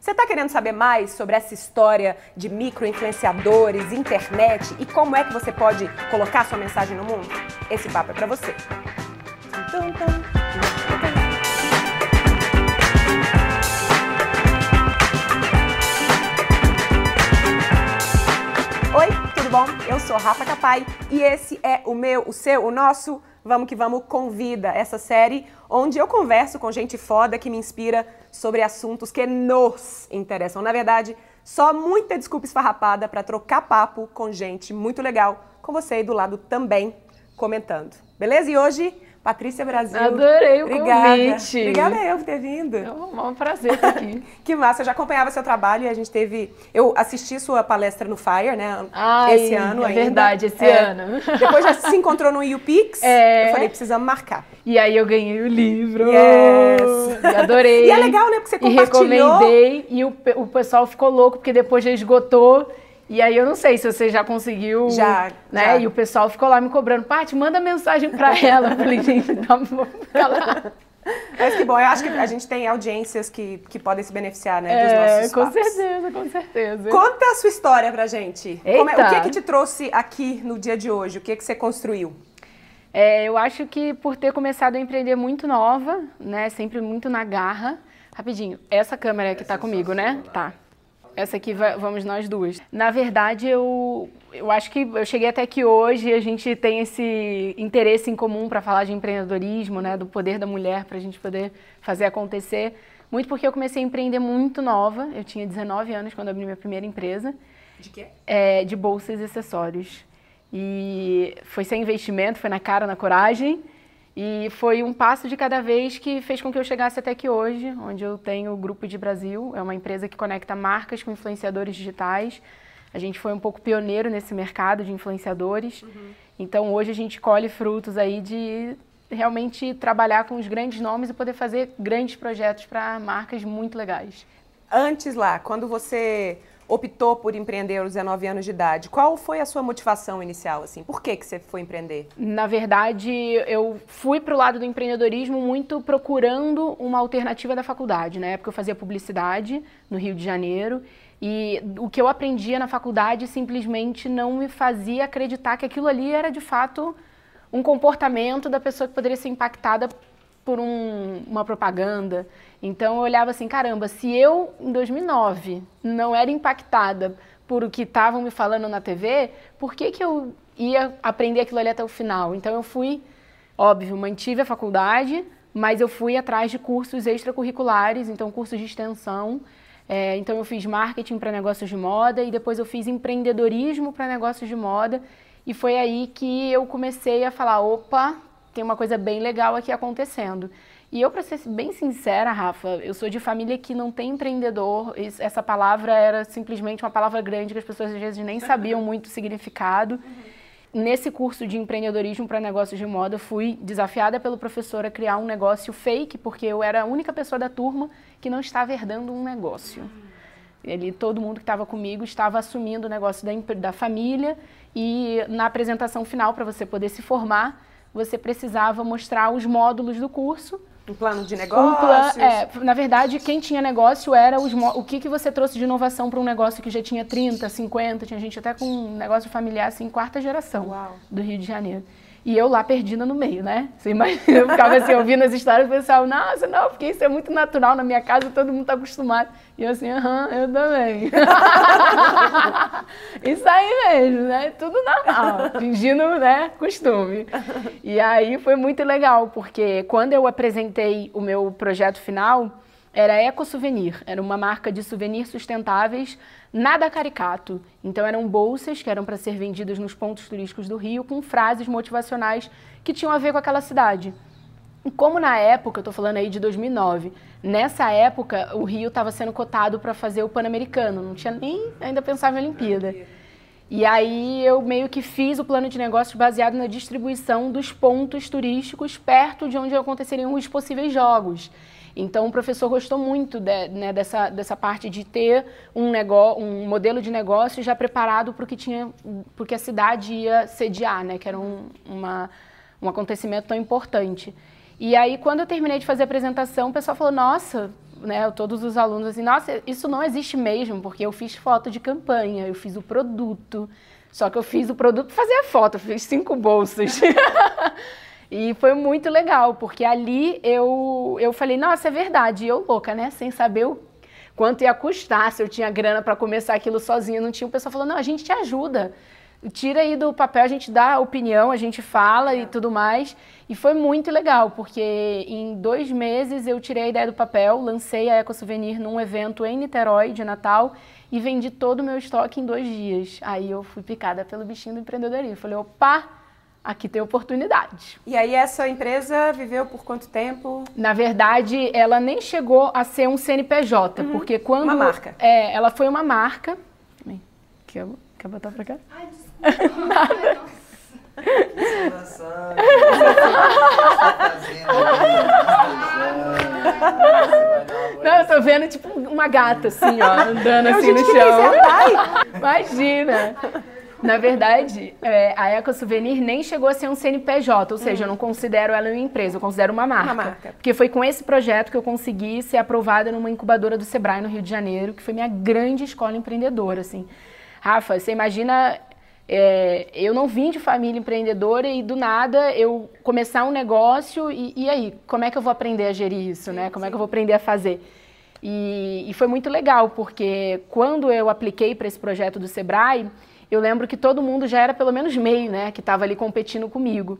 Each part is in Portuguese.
Você está querendo saber mais sobre essa história de micro-influenciadores, internet e como é que você pode colocar sua mensagem no mundo? Esse papo é para você. Oi, tudo bom? Eu sou Rafa Capai e esse é o meu, o seu, o nosso Vamos que Vamos Convida, essa série onde eu converso com gente foda que me inspira sobre assuntos que nos interessam. Na verdade, só muita desculpa esfarrapada para trocar papo com gente muito legal, com você aí do lado também comentando. Beleza? E hoje Patrícia Brasil. Adorei o Obrigada. convite. Obrigada eu por ter vindo. É um prazer estar aqui. que massa, eu já acompanhava seu trabalho e a gente teve. Eu assisti sua palestra no Fire, né? Ai, esse ano é ainda. verdade, esse É. ano. Depois já se encontrou no YouPix. É. Eu falei, precisamos marcar. E aí eu ganhei o livro. Yes. E adorei. E é legal, né? Porque você E compartilhou. recomendei e o, o pessoal ficou louco porque depois já esgotou. E aí eu não sei se você já conseguiu, Já, né? já. E o pessoal ficou lá me cobrando, Paty, manda mensagem pra ela. Eu falei, gente, tá bom. Ela... Mas que bom, eu acho que a gente tem audiências que, que podem se beneficiar, né? Dos É, nossos com papos. certeza, com certeza. Conta a sua história pra gente. Como é- o que é que te trouxe aqui no dia de hoje? O que é que você construiu? É, eu acho que por ter começado a empreender muito nova, né, sempre muito na garra. Rapidinho, essa câmera que tá comigo, né? Tá. Essa aqui vamos nós duas. Na verdade, eu, eu acho que eu cheguei até aqui hoje, a gente tem esse interesse em comum para falar de empreendedorismo, né, do poder da mulher para a gente poder fazer acontecer. Muito porque eu comecei a empreender muito nova. Eu tinha 19 anos quando abri minha primeira empresa De quê? é, de bolsas e acessórios. E foi sem investimento, foi na cara, na coragem. E foi um passo de cada vez que fez com que eu chegasse até aqui hoje, onde eu tenho o Grupo de Brasil. É uma empresa que conecta marcas com influenciadores digitais. A gente foi um pouco pioneiro nesse mercado de influenciadores. Então hoje a gente colhe frutos aí de realmente trabalhar com os grandes nomes e poder fazer grandes projetos para marcas muito legais. Antes lá, quando você optou por empreender aos 19 anos de idade, qual foi a sua motivação inicial? Assim? Por que, que você foi empreender? Na verdade, eu fui para o lado do empreendedorismo muito procurando uma alternativa da faculdade. Na época eu fazia publicidade no Rio de Janeiro e o que eu aprendia na faculdade simplesmente não me fazia acreditar que aquilo ali era de fato um comportamento da pessoa que poderia ser impactada por um- uma propaganda. Então eu olhava assim, caramba, se eu em 2009 não era impactada por o que estavam me falando na TV, por que, que eu ia aprender aquilo ali até o final? Então eu fui, óbvio, mantive a faculdade, mas eu fui atrás de cursos extracurriculares, então cursos de extensão. É, então eu fiz marketing para negócios de moda e depois eu fiz empreendedorismo para negócios de moda. E foi aí que eu comecei a falar, opa, tem uma coisa bem legal aqui acontecendo. E eu, para ser bem sincera, Rafa, eu sou de família que não tem empreendedor. Essa palavra era simplesmente uma palavra grande que as pessoas às vezes nem sabiam muito o significado. Nesse curso de empreendedorismo para negócios de moda, fui desafiada pelo professor a criar um negócio fake, porque eu era a única pessoa da turma que não estava herdando um negócio. Ele, todo mundo que estava comigo estava assumindo o negócio da, da família e na apresentação final, para você poder se formar, você precisava mostrar os módulos do curso. Um plano de Um negócios? plan- é, na verdade, quem tinha negócio era os, o que, que você trouxe de inovação para um negócio que já tinha 30, 50, tinha gente até com um negócio familiar assim, quarta geração Uau. do Rio de Janeiro. E eu lá perdida no meio, né? Você imagina, eu ficava assim, ouvindo as histórias, o pessoal, nossa, não, porque isso é muito natural na minha casa, todo mundo tá acostumado. E eu assim, aham, eu também. isso aí mesmo, né? Tudo normal, fingindo, né, costume. E aí foi muito legal, porque quando eu apresentei o meu projeto final, era Eco Souvenir, era uma marca de souvenirs sustentáveis, nada caricato. Então eram bolsas que eram para ser vendidas nos pontos turísticos do Rio com frases motivacionais que tinham a ver com aquela cidade. Como na época, eu estou falando aí de 2009, nessa época o Rio estava sendo cotado para fazer o Pan-Americano, não tinha nem ainda pensava em Olimpíada. E aí eu meio que fiz o plano de negócios baseado na distribuição dos pontos turísticos perto de onde aconteceriam os possíveis jogos. Então o professor gostou muito de- né, dessa, dessa parte de ter um, negócio, um modelo de negócio já preparado para o que tinha, porque a cidade ia sediar, né, que era um, uma, um acontecimento tão importante. E aí, quando eu terminei de fazer a apresentação, o pessoal falou: Nossa, né, todos os alunos assim, nossa, isso não existe mesmo, porque eu fiz foto de campanha, eu fiz o produto, só que eu fiz o produto fazer a foto, fiz cinco bolsas. e foi muito legal, porque ali eu, eu falei, nossa, é verdade, e eu louca, né, sem saber o quanto ia custar, se eu tinha grana para começar aquilo sozinha, não tinha. O pessoal falou, não, a gente te ajuda tira aí do papel, a gente dá opinião, a gente fala e tudo mais. E foi muito legal, porque em dois meses eu tirei a ideia do papel, lancei a Eco Souvenir num evento em Niterói de Natal e vendi todo o meu estoque em dois dias. Aí eu fui picada pelo bichinho do empreendedorismo. Falei, opa, aqui tem oportunidade. E aí essa empresa viveu por quanto tempo? Na verdade, ela nem chegou a ser um CNPJ, uhum. porque quando... Uma marca. É, ela foi uma marca... Quer, quer botar pra cá? Ai, desculpa. Nada. Não, eu tô vendo tipo uma gata assim, ó, andando assim no chão. Imagina. Na verdade, é, a Eco Souvenir nem chegou a ser um CNPJ, ou seja, hum. eu não considero ela uma empresa, eu considero uma marca. Uma marca. Porque foi com esse projeto que eu consegui ser aprovada numa incubadora do Sebrae no Rio de Janeiro, que foi minha grande escola empreendedora, assim. Rafa, você imagina é, eu não vim de família empreendedora e do nada eu começar um negócio e, e aí, como é que eu vou aprender a gerir isso, né? Como é que eu vou aprender a fazer? E, e foi muito legal, porque quando eu apliquei para esse projeto do Sebrae, eu lembro que todo mundo já era pelo menos meio, né? Que estava ali competindo comigo.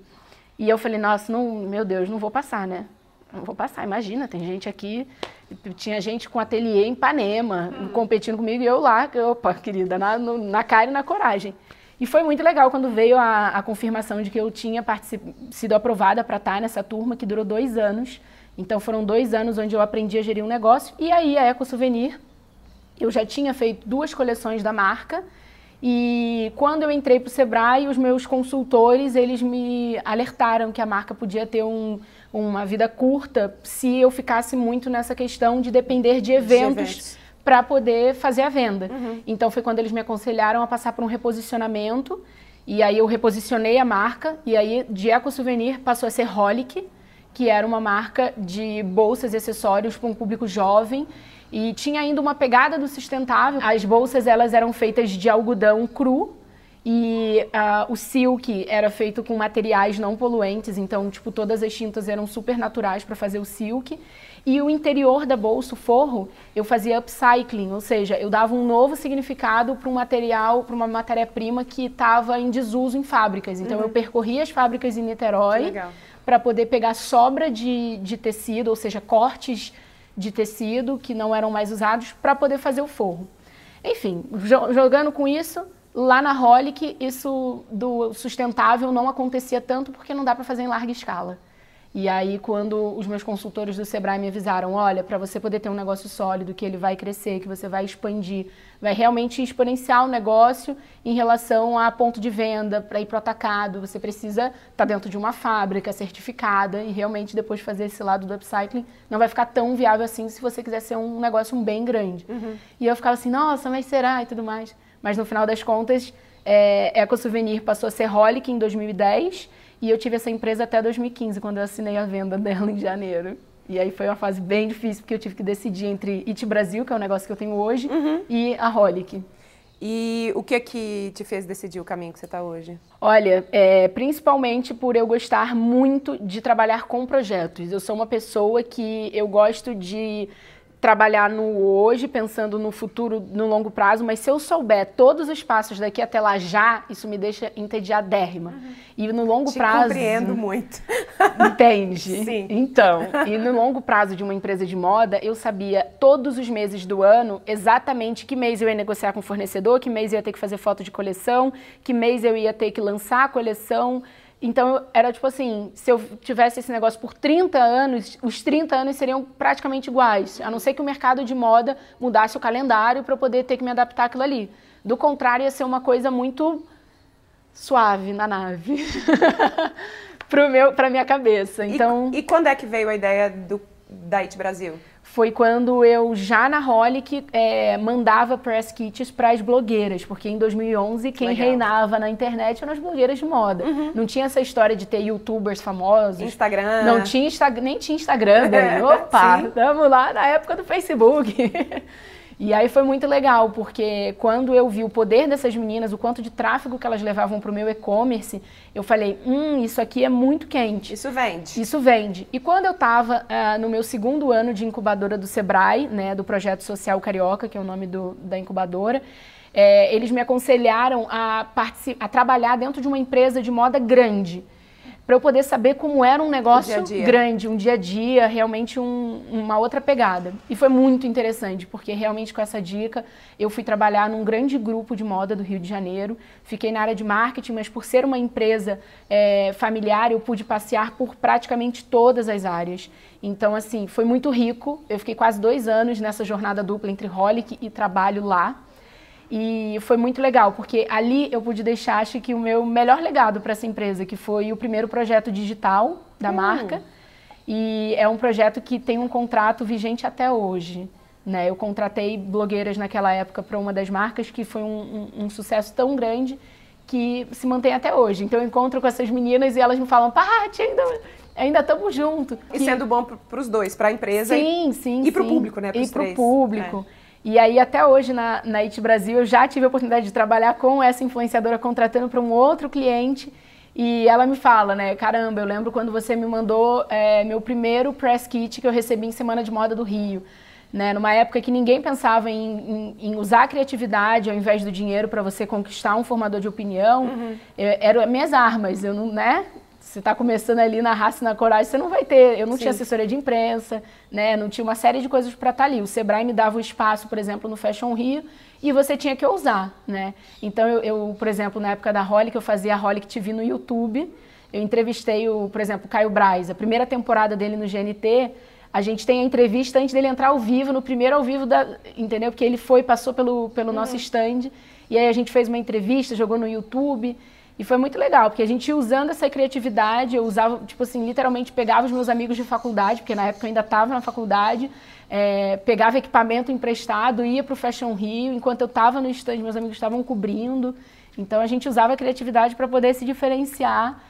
E eu falei, nossa, não, meu Deus, não vou passar, né? Não vou passar, imagina, tem gente aqui, tinha gente com ateliê em Ipanema, hum. competindo comigo, e eu lá, opa, querida, na, no, na cara e na coragem. E foi muito legal quando veio a, a confirmação de que eu tinha sido aprovada para estar nessa turma, que durou dois anos. Então foram dois anos onde eu aprendi a gerir um negócio. E aí a Eco Souvenir, eu já tinha feito duas coleções da marca. E quando eu entrei para o Sebrae, os meus consultores, eles me alertaram que a marca podia ter um, uma vida curta se eu ficasse muito nessa questão de depender de eventos. De eventos para poder fazer a venda. Uhum. Então foi quando eles me aconselharam a passar por um reposicionamento e aí eu reposicionei a marca e aí de Eco Souvenir passou a ser Holic, que era uma marca de bolsas e acessórios para um público jovem e tinha ainda uma pegada do sustentável. As bolsas elas eram feitas de algodão cru e uh, o silk era feito com materiais não poluentes, então tipo todas as tintas eram super naturais para fazer o silk. E o interior da bolsa, o forro, eu fazia upcycling, ou seja, eu dava um novo significado para um material, para uma matéria-prima que estava em desuso em fábricas. Então uhum. eu percorria as fábricas em Niterói para poder pegar sobra de, de tecido, ou seja, cortes de tecido que não eram mais usados para poder fazer o forro. Enfim, jogando com isso, lá na Holic, isso do sustentável não acontecia tanto porque não dá para fazer em larga escala. E aí, quando os meus consultores do Sebrae me avisaram, olha, para você poder ter um negócio sólido, que ele vai crescer, que você vai expandir, vai realmente exponenciar o negócio em relação a ponto de venda, para ir para o atacado, você precisa estar tá dentro de uma fábrica certificada e realmente depois fazer esse lado do upcycling não vai ficar tão viável assim se você quiser ser um negócio bem grande. Uhum. E eu ficava assim, nossa, mas será e tudo mais. Mas no final das contas, é, Eco Souvenir passou a ser Holic em 2010 e eu tive essa empresa até 2015, quando eu assinei a venda dela em janeiro. E aí foi uma fase bem difícil, porque eu tive que decidir entre It Brasil, que é o negócio que eu tenho hoje, uhum. e a Holic. E o que é que te fez decidir o caminho que você está hoje? Olha, é, principalmente por eu gostar muito de trabalhar com projetos. Eu sou uma pessoa que eu gosto de trabalhar no hoje, pensando no futuro, no longo prazo, mas se eu souber todos os passos daqui até lá já, isso me deixa entediadérrima. Uhum. E no longo Te prazo. compreendo muito. Entende? Sim. Então, e no longo prazo de uma empresa de moda, eu sabia todos os meses do ano exatamente que mês eu ia negociar com o fornecedor, que mês eu ia ter que fazer foto de coleção, que mês eu ia ter que lançar a coleção. Então, era tipo assim, se eu tivesse esse negócio por 30 anos, os 30 anos seriam praticamente iguais, a não ser que o mercado de moda mudasse o calendário para eu poder ter que me adaptar àquilo ali. Do contrário, ia ser uma coisa muito suave na nave. para minha cabeça. Então... E, e, quando é que veio a ideia do da IT Brasil? Foi quando eu, já na Holic, é, mandava press kits para as blogueiras, porque em 2011 quem Legal. reinava na internet eram as blogueiras de moda. Uhum. Não tinha essa história de ter youtubers famosos. Instagram. Não tinha Insta nem tinha Instagram. Daí. Opa, estamos lá na época do Facebook. E aí foi muito legal, porque quando eu vi o poder dessas meninas, o quanto de tráfego que elas levavam para o meu e-commerce, eu falei, hum, isso aqui é muito quente. Isso vende. Isso vende. E quando eu estava uh, ah, no meu segundo ano de incubadora do Sebrae, né, do Projeto Social Carioca, que é o nome do, da incubadora, é, eles me aconselharam a, a trabalhar dentro de uma empresa de moda grande para eu poder saber como era um negócio dia -dia. grande, um dia a dia, realmente um, uma outra pegada. E foi muito interessante, porque realmente com essa dica eu fui trabalhar num grande grupo de moda do Rio de Janeiro, fiquei na área de marketing, mas por ser uma empresa é, familiar, eu pude passear por praticamente todas as áreas. Então, assim, foi muito rico. Eu fiquei quase dois anos nessa jornada dupla entre Holic e trabalho lá. E foi muito legal, porque ali eu pude deixar, acho que, o meu melhor legado para essa empresa, que foi o primeiro projeto digital da hum. marca. E é um projeto que tem um contrato vigente até hoje. Né? Eu contratei blogueiras naquela época para uma das marcas, que foi um, um, um, sucesso tão grande que se mantém até hoje. Então eu encontro com essas meninas e elas me falam, Paty, ainda ainda estamos juntos. E que... sendo bom para os dois, para a empresa sim, e, sim, e para o público, né? E para o público. É. E aí, até hoje, na, na IT Brasil, eu já tive a oportunidade de trabalhar com essa influenciadora contratando para um outro cliente. E ela me fala, né? Caramba, eu lembro quando você me mandou é, meu primeiro press kit que eu recebi em Semana de Moda do Rio. Né, numa época que ninguém pensava em, em, em usar a criatividade ao invés do dinheiro para você conquistar um formador de opinião, uhum. eu, eram minhas armas. Eu não, né? Você está começando ali na raça e na coragem, você não vai ter. Eu não Sim. tinha assessoria de imprensa, né? Não tinha uma série de coisas para estar tá ali. O Sebrae me dava o espaço, por exemplo, no Fashion Rio, e você tinha que ousar, né? Então, eu, eu por exemplo, na época da Holic, eu fazia a Holic TV no YouTube. Eu entrevistei, o, por exemplo, o Caio Braz, a primeira temporada dele no GNT. A gente tem a entrevista antes dele entrar ao vivo, no primeiro ao vivo, da, entendeu? Porque ele foi, passou pelo, pelo uhum. nosso stand. E aí a gente fez uma entrevista, jogou no YouTube. E foi muito legal, porque a gente usando essa criatividade, eu usava, tipo assim, literalmente pegava os meus amigos de faculdade, porque na época eu ainda estava na faculdade, é, pegava equipamento emprestado, ia para o Fashion Rio, enquanto eu estava no stand, meus amigos estavam cobrindo. Então a gente usava a criatividade para poder se diferenciar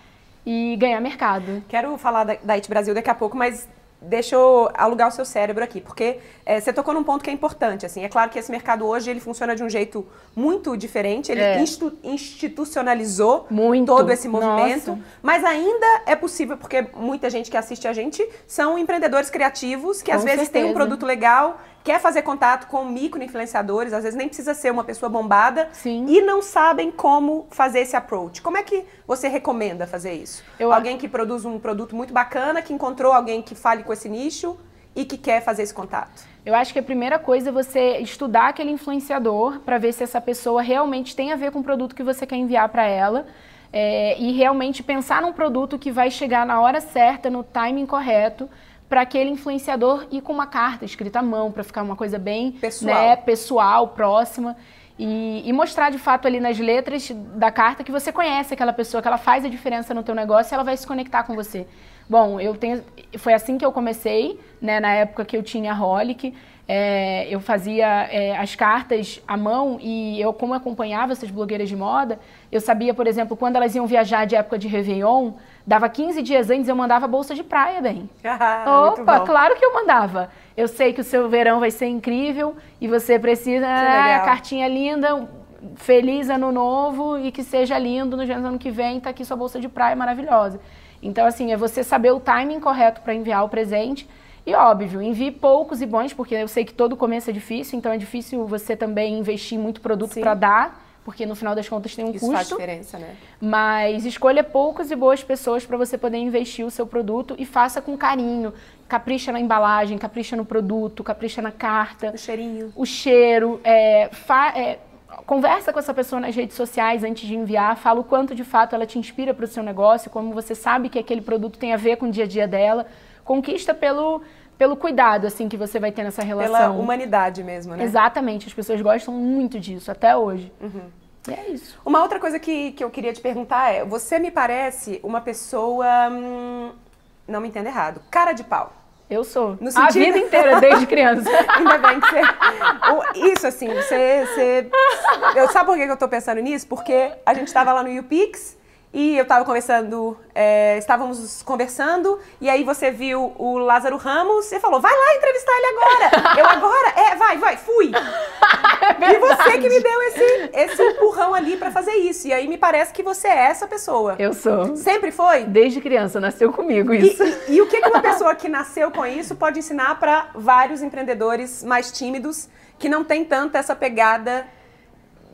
e ganhar mercado. Quero falar da, da IT Brasil daqui a pouco, mas deixa eu alugar o seu cérebro aqui, porque é, você tocou num ponto que é importante. Assim, é claro que esse mercado hoje ele funciona de um jeito muito diferente. Ele é. institu institucionalizou muito. todo esse movimento, Nossa. mas ainda é possível porque muita gente que assiste a gente são empreendedores criativos que Com às vezes certeza. têm um produto legal quer fazer contato com micro-influenciadores, às vezes nem precisa ser uma pessoa bombada, Sim. e não sabem como fazer esse approach. Como é que você recomenda fazer isso? Eu... Alguém que produz um produto muito bacana, que encontrou alguém que fale com esse nicho e que quer fazer esse contato? Eu acho que a primeira coisa é você estudar aquele influenciador para ver se essa pessoa realmente tem a ver com o produto que você quer enviar para ela. É, e realmente pensar num produto que vai chegar na hora certa, no timing correto, para aquele influenciador ir com uma carta escrita à mão, para ficar uma coisa bem pessoal, né, pessoal próxima. E, e, mostrar de fato ali nas letras da carta que você conhece aquela pessoa, que ela faz a diferença no teu negócio e ela vai se conectar com você. Bom, eu tenho, foi assim que eu comecei, né, na época que eu tinha a Holic. É, eu fazia é, as cartas à mão e eu, como acompanhava essas blogueiras de moda, eu sabia, por exemplo, quando elas iam viajar de época de Réveillon, dava 15 dias antes, eu mandava bolsa de praia, bem. Ah, Opa, claro que eu mandava. Eu sei que o seu verão vai ser incrível e você precisa, ah, cartinha linda, feliz ano novo e que seja lindo no ano que vem, tá aqui sua bolsa de praia maravilhosa. Então, assim, é você saber o timing correto para enviar o presente e óbvio, envie poucos e bons, porque eu sei que todo começo é difícil, então é difícil você também investir muito produto para dar, porque no final das contas tem um Isso custo. faz diferença, né? Mas escolha poucas e boas pessoas para você poder investir o seu produto e faça com carinho. Capricha na embalagem, capricha no produto, capricha na carta. O cheirinho. O cheiro. É, é, conversa com essa pessoa nas redes sociais antes de enviar, fala o quanto de fato ela te inspira para o seu negócio, como você sabe que aquele produto tem a ver com o dia a dia dela. Conquista pelo pelo cuidado assim que você vai ter nessa relação. Pela humanidade mesmo, né? Exatamente, as pessoas gostam muito disso até hoje. Uhum. E é isso. Uma outra coisa que, que eu queria te perguntar é: você me parece uma pessoa. Hum, não me entenda errado, cara de pau. Eu sou. No sentido... A vida inteira, desde criança. Ainda bem que você. Isso, assim, você. você... Eu, sabe por que eu tô pensando nisso? Porque a gente estava lá no YouPix e eu estava conversando, é, estávamos conversando, e aí você viu o Lázaro Ramos e falou: vai lá entrevistar ele agora! eu agora? É, vai, vai, fui! É e você que me deu esse, esse empurrão ali para fazer isso. E aí me parece que você é essa pessoa. Eu sou. Sempre foi? Desde criança, nasceu comigo isso. E, e, e o que, que uma pessoa que nasceu com isso pode ensinar para vários empreendedores mais tímidos que não tem tanta essa pegada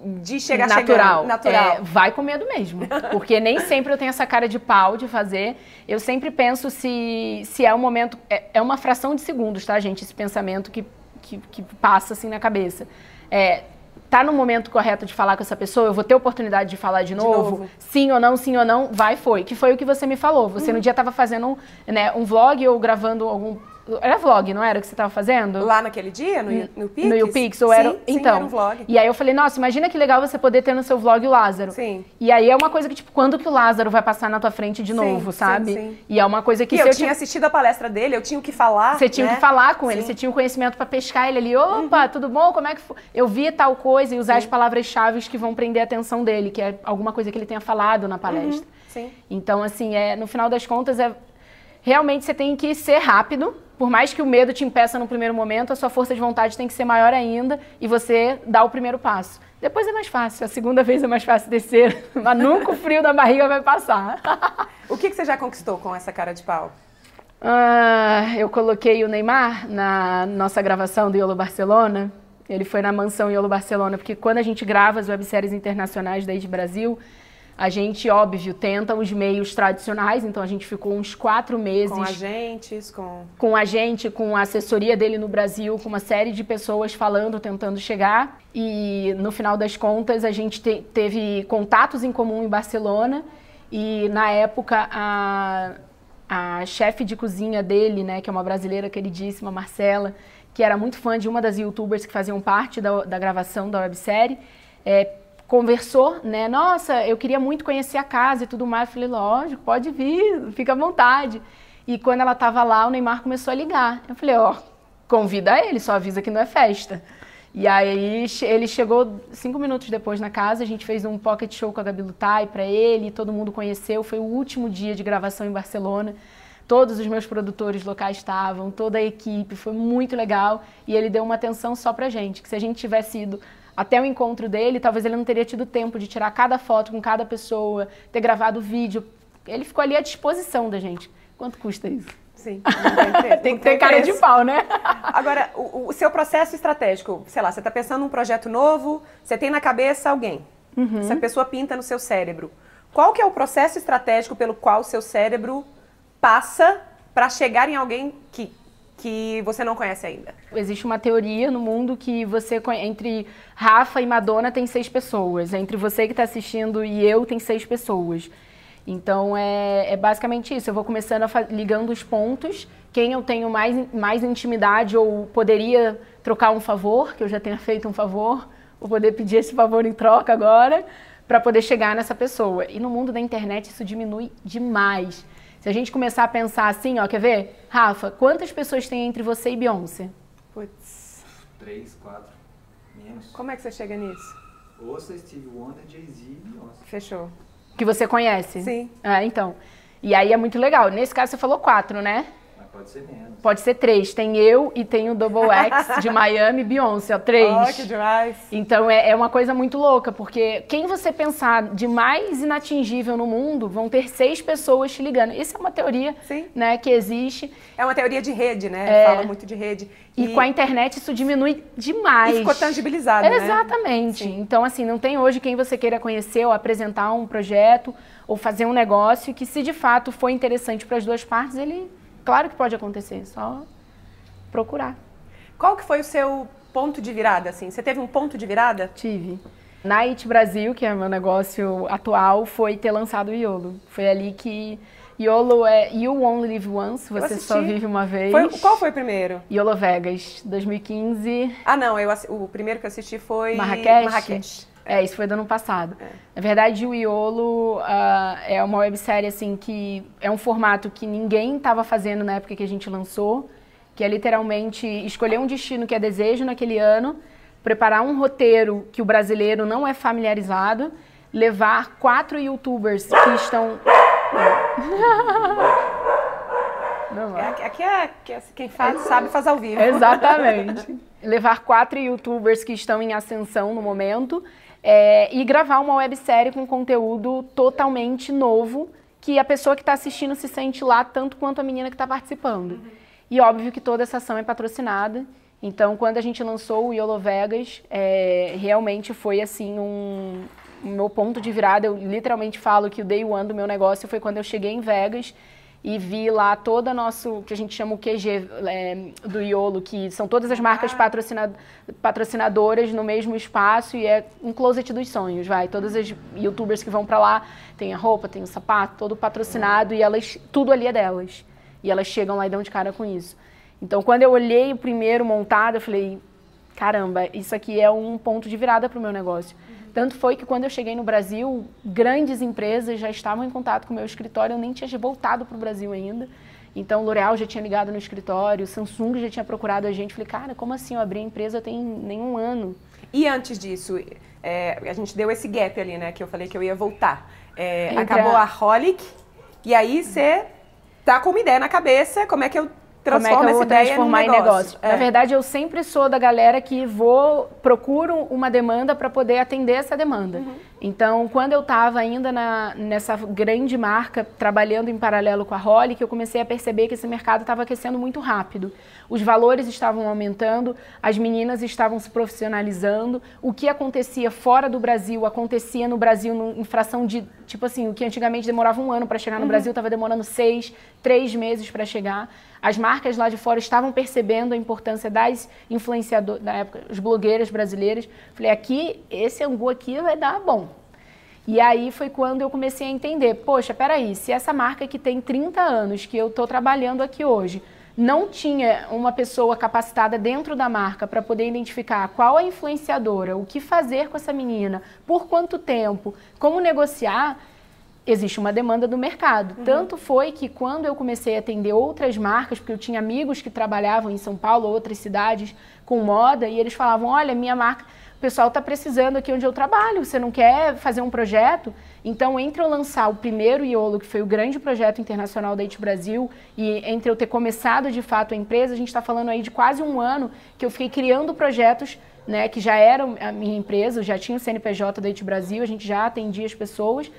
de chegar natural. Chegando, natural. É, vai com medo mesmo. Porque nem sempre eu tenho essa cara de pau de fazer. Eu sempre penso se, se é um momento. É, é uma fração de segundos, tá, gente? Esse pensamento que, que, que passa assim na cabeça. É, tá no momento correto de falar com essa pessoa, eu vou ter oportunidade de falar de novo, de novo. sim ou não, sim ou não, vai, foi. Que foi o que você me falou. Você uhum. no dia estava fazendo né, um vlog ou gravando algum era vlog, não era o que você estava fazendo? Lá naquele dia, no, no Pix? No Pix, ou era... Sim, então, sim, era um vlog. E aí eu falei, nossa, imagina que legal você poder ter no seu vlog o Lázaro. Sim. E aí é uma coisa que, tipo, quando que o Lázaro vai passar na tua frente de novo, sim, sabe? Sim, sim. E é uma coisa que... E eu, tinha assistido a palestra dele, eu tinha o que falar, Você tinha né? que falar com ele, você tinha o conhecimento para pescar ele ali. Opa, uhum. tudo bom? Como é que foi? Eu vi tal coisa e usar as palavras-chave que vão prender a atenção dele, que é alguma coisa que ele tenha falado na palestra. Uhum. Sim. Então, assim, é, no final das contas, é realmente você tem que ser rápido, por mais que o medo te impeça no primeiro momento, a sua força de vontade tem que ser maior ainda e você dá o primeiro passo. Depois é mais fácil, a segunda vez é mais fácil descer, mas nunca o frio da barriga vai passar. o que, que você já conquistou com essa cara de pau? Uh, eu coloquei o Neymar na nossa gravação do Iolo Barcelona. Ele foi na mansão Iolo Barcelona, porque quando a gente grava as webséries internacionais daí de Brasil, a gente, óbvio, tenta os meios tradicionais, então a gente ficou uns quatro meses. Com agentes, com. Com a gente, com a assessoria dele no Brasil, com uma série de pessoas falando, tentando chegar. E no final das contas, a gente te teve contatos em comum em Barcelona. E na época, a, a chefe de cozinha dele, né, que é uma brasileira queridíssima, Marcela, que era muito fã de uma das youtubers que faziam parte da, da gravação da websérie, é, conversou, né? Nossa, eu queria muito conhecer a casa e tudo mais. Eu falei, lógico, pode vir, fica à vontade. E quando ela estava lá, o Neymar começou a ligar. Eu falei, ó, oh, convida ele, só avisa que não é festa. E aí ele chegou cinco minutos depois na casa, a gente fez um pocket show com a Gabi Lutai para ele, todo mundo conheceu. Foi o último dia de gravação em Barcelona. Todos os meus produtores locais estavam, toda a equipe, foi muito legal. E ele deu uma atenção só pra gente, que se a gente tivesse ido até o encontro dele, talvez ele não teria tido tempo de tirar cada foto com cada pessoa, ter gravado vídeo. Ele ficou ali à disposição da gente. Quanto custa isso? Sim. Tem, tem que ter cara de pau, né? Agora, o, o, seu processo estratégico, sei lá, você está pensando num projeto novo, você tem na cabeça alguém. Uhum. Essa pessoa pinta no seu cérebro. Qual que é o processo estratégico pelo qual o seu cérebro passa para chegar em alguém que que você não conhece ainda? Existe uma teoria no mundo que você entre Rafa e Madonna tem seis pessoas, entre você que está assistindo e eu tem seis pessoas. Então é, é basicamente isso. Eu vou começando ligando os pontos, quem eu tenho mais, mais intimidade ou poderia trocar um favor, que eu já tenha feito um favor, vou poder pedir esse favor em troca agora, para poder chegar nessa pessoa. E no mundo da internet isso diminui demais. Se a gente começar a pensar assim, ó, quer ver? Rafa, quantas pessoas tem entre você e Beyoncé? Putz. Três, quatro, menos. Como é que você chega nisso? Ouça Steve Wonder, Jay-Z e Beyoncé. Fechou. Que você conhece? Sim. Ah, então. E aí é muito legal. Nesse caso você falou quatro, né? Pode ser menos. Pode ser três. Tem eu e tem o Double X de Miami Beyoncé, ó, três. Oh, que demais. Então é, é, uma coisa muito louca, porque quem você pensar de mais inatingível no mundo, vão ter seis pessoas te ligando. Isso é uma teoria Sim. Né, que existe. É uma teoria de rede, né? É. Fala muito de rede. E, e, com a internet isso diminui demais. E ficou tangibilizado, né? Exatamente. Então, assim, não tem hoje quem você queira conhecer ou apresentar um projeto ou fazer um negócio que, se de fato for interessante para as duas partes, ele Claro que pode acontecer, só procurar. Qual que foi o seu ponto de virada, assim? Você teve um ponto de virada? Tive. Na It Brasil, que é meu negócio atual, foi ter lançado o Iolo. Foi ali que YOLO é You Only Live Once, você só vive uma vez. Foi, qual foi o primeiro? YOLO Vegas, 2015. Ah, não, eu, o primeiro que eu assisti foi Marrakech. Marrakech. É, isso foi do ano passado. É. Na verdade, o Iolo uh, é uma websérie assim que é um formato que ninguém estava fazendo na época que a gente lançou. que é literalmente escolher um destino que é desejo naquele ano, preparar um roteiro que o brasileiro não é familiarizado, levar quatro youtubers que estão. Não, é, aqui é, é quem faz, sabe faz ao vivo. Exatamente. levar quatro youtubers que estão em ascensão no momento é, e gravar uma websérie com conteúdo totalmente novo que a pessoa que está assistindo se sente lá tanto quanto a menina que está participando. Uhum. E óbvio que toda essa ação é patrocinada. Então, quando a gente lançou o Yolo Vegas, é, realmente foi assim um, um meu ponto de virada. Eu literalmente falo que o day one do meu negócio foi quando eu cheguei em Vegas e vi lá toda nosso que a gente chama o QG é, do Iolo, que são todas as marcas ah. patrocina, patrocinadoras no mesmo espaço e é um closet dos sonhos, vai. Todas as youtubers que vão para lá, tem a roupa, tem o sapato, todo patrocinado e elas tudo ali é delas. E elas chegam lá e dão de cara com isso. Então, quando eu olhei o primeiro montado, eu falei, caramba, isso aqui é um ponto de virada para o meu negócio. Tanto foi que quando eu cheguei no Brasil, grandes empresas já estavam em contato com o meu escritório, eu nem tinha voltado para o Brasil ainda. Então, L'Oréal já tinha ligado no escritório, Samsung já tinha procurado a gente. Falei, cara, como assim? Eu abri a empresa tem nenhum ano. E antes disso, é, a gente deu esse gap ali, né? Que eu falei que eu ia voltar. É, acabou a... Holic, e aí você tá com uma ideia na cabeça, como é que eu transforma como é que eu vou transformar em negócio. Em negócio. É. Na verdade, eu sempre sou da galera que vou procuro uma demanda para poder atender essa demanda. Uhum. Então, quando eu estava ainda na, nessa grande marca, trabalhando em paralelo com a Holly, que eu comecei a perceber que esse mercado estava aquecendo muito rápido. Os valores estavam aumentando, as meninas estavam se profissionalizando. O que acontecia fora do Brasil acontecia no Brasil em fração de, tipo assim, o que antigamente demorava um ano para chegar no uhum. Brasil estava demorando seis, três meses para chegar. As marcas lá de fora estavam percebendo a importância das influenciadoras, na época, as blogueiras brasileiras. Falei, aqui, esse angu aqui vai dar bom. E aí foi quando eu comecei a entender, poxa, peraí, se essa marca que tem 30 anos, que eu estou trabalhando aqui hoje, não tinha uma pessoa capacitada dentro da marca para poder identificar qual a influenciadora, o que fazer com essa menina, por quanto tempo, como negociar, existe uma demanda do mercado. Uhum. Tanto foi que quando eu comecei a atender outras marcas, porque eu tinha amigos que trabalhavam em São Paulo, outras cidades com moda, e eles falavam: olha, minha marca, o pessoal está precisando aqui onde eu trabalho, você não quer fazer um projeto? Então, entre eu lançar o primeiro IOLO, que foi o grande projeto internacional da IT Brasil, e entre eu ter começado de fato a empresa, a gente está falando aí de quase um ano que eu fiquei criando projetos né, que já eram a minha empresa, já tinha o CNPJ da IT Brasil, a gente já atendia as pessoas,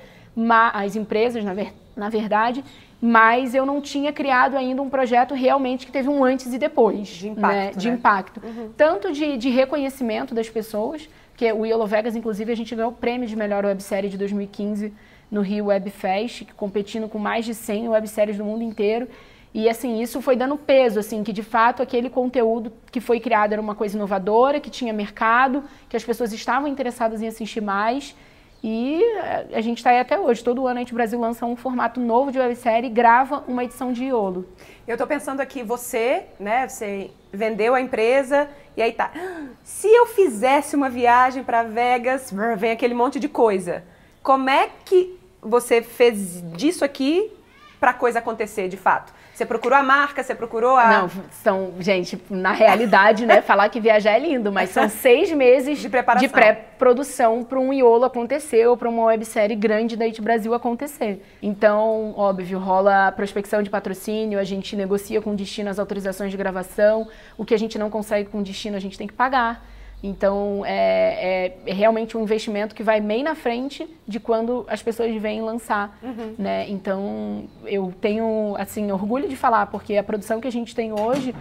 as empresas, na, ver, na verdade, mas eu não tinha criado ainda um projeto realmente que teve um antes e depois. De impacto. Né? De né? impacto. Uhum. Tanto de, de, reconhecimento das pessoas, que o Yellow Vegas, inclusive, a gente ganhou o prêmio de melhor websérie de 2015 no Rio Web Fest, competindo com mais de 100 webséries do mundo inteiro. E assim, isso foi dando peso, assim, que de fato aquele conteúdo que foi criado era uma coisa inovadora, que tinha mercado, que as pessoas estavam interessadas em assistir mais e a gente está aí até hoje. Todo ano a gente Brasil lança um formato novo de websérie e grava uma edição de Iolo. Eu estou pensando aqui, você, né? Você vendeu a empresa e aí tá. Se eu fizesse uma viagem para Vegas, vem aquele monte de coisa. Como é que você fez disso aqui para coisa acontecer de fato? Você procurou a marca, você procurou a. Não, são, gente, na realidade, né? falar que viajar é lindo, mas são seis meses de preparação. De pré-produção para um iolo acontecer ou para uma websérie grande da IT Brasil acontecer. Então, óbvio, rola a prospecção de patrocínio, a gente negocia com destino as autorizações de gravação, o que a gente não consegue com destino a gente tem que pagar. Então, é, é, realmente um investimento que vai bem na frente de quando as pessoas vêm lançar, uhum. né? Então, eu tenho, assim, orgulho de falar, porque a produção que a gente tem hoje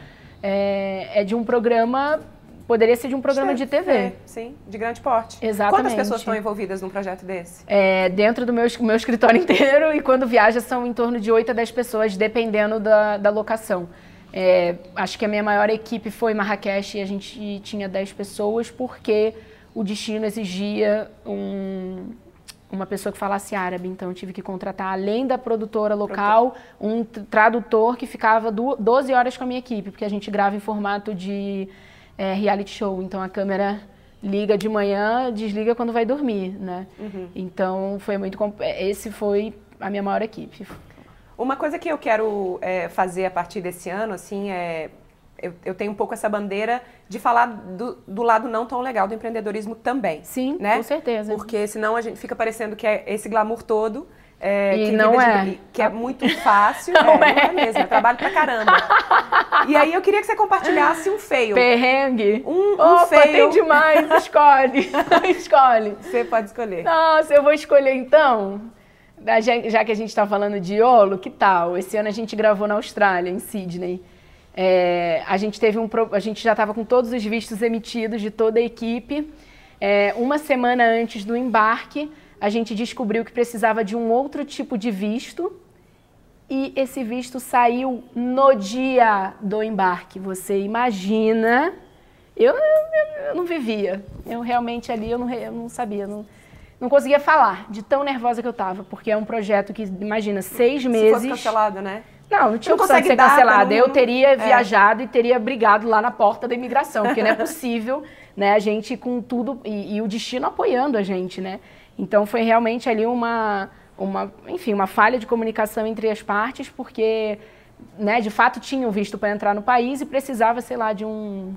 é, é de um programa, poderia ser de um programa de TV. É, sim, de grande porte. Exatamente. Quantas pessoas estão envolvidas num projeto desse? É, dentro do meu, meu escritório inteiro e quando viaja são em torno de 8 a 10 pessoas, dependendo da, da locação. É, acho que a minha maior equipe foi Marrakech e a gente tinha 10 pessoas porque o destino exigia um, uma pessoa que falasse árabe. Então eu tive que contratar, além da produtora local, um tradutor que ficava 12 horas com a minha equipe, porque a gente grava em formato de é, reality show. Então a câmera liga de manhã, desliga quando vai dormir, né? Uhum. Então foi muito... Esse foi a minha maior equipe. Uma coisa que eu quero é, fazer a partir desse ano, assim, é eu, eu tenho um pouco essa bandeira de falar do, do lado não tão legal do empreendedorismo também. Sim, né? com certeza. Porque senão a gente fica parecendo que é esse glamour todo. É, E que não vive é. de- que é muito fácil. Não é, é. não é mesmo, é trabalho pra caramba. e aí eu queria que você compartilhasse um fail. Perrengue. Um, um Opa, fail. tem demais. Escolhe. Escolhe. Você pode escolher. Nossa, eu vou escolher então. Já que a gente está falando de Iolo, que tal? Esse ano a gente gravou na Austrália, em Sydney. É, a gente teve um, a gente já estava com todos os vistos emitidos de toda a equipe. É, uma semana antes do embarque, a gente descobriu que precisava de um outro tipo de visto e esse visto saiu no dia do embarque. Você imagina? Eu, eu- eu não vivia. Eu realmente ali eu não, eu não sabia, não, não conseguia falar de tão nervosa que eu estava, porque é um projeto que imagina seis Se meses. fosse cancelado, né? Não, não tinha Não opção de ser cancelada. Eu teria é. viajado e teria brigado lá na porta da imigração, porque não é possível, né? A gente com tudo e, e o destino apoiando a gente, né? Então foi realmente ali uma, uma, enfim, uma falha de comunicação entre as partes, porque, né? De fato tinham visto para entrar no país e precisava, sei lá, de um,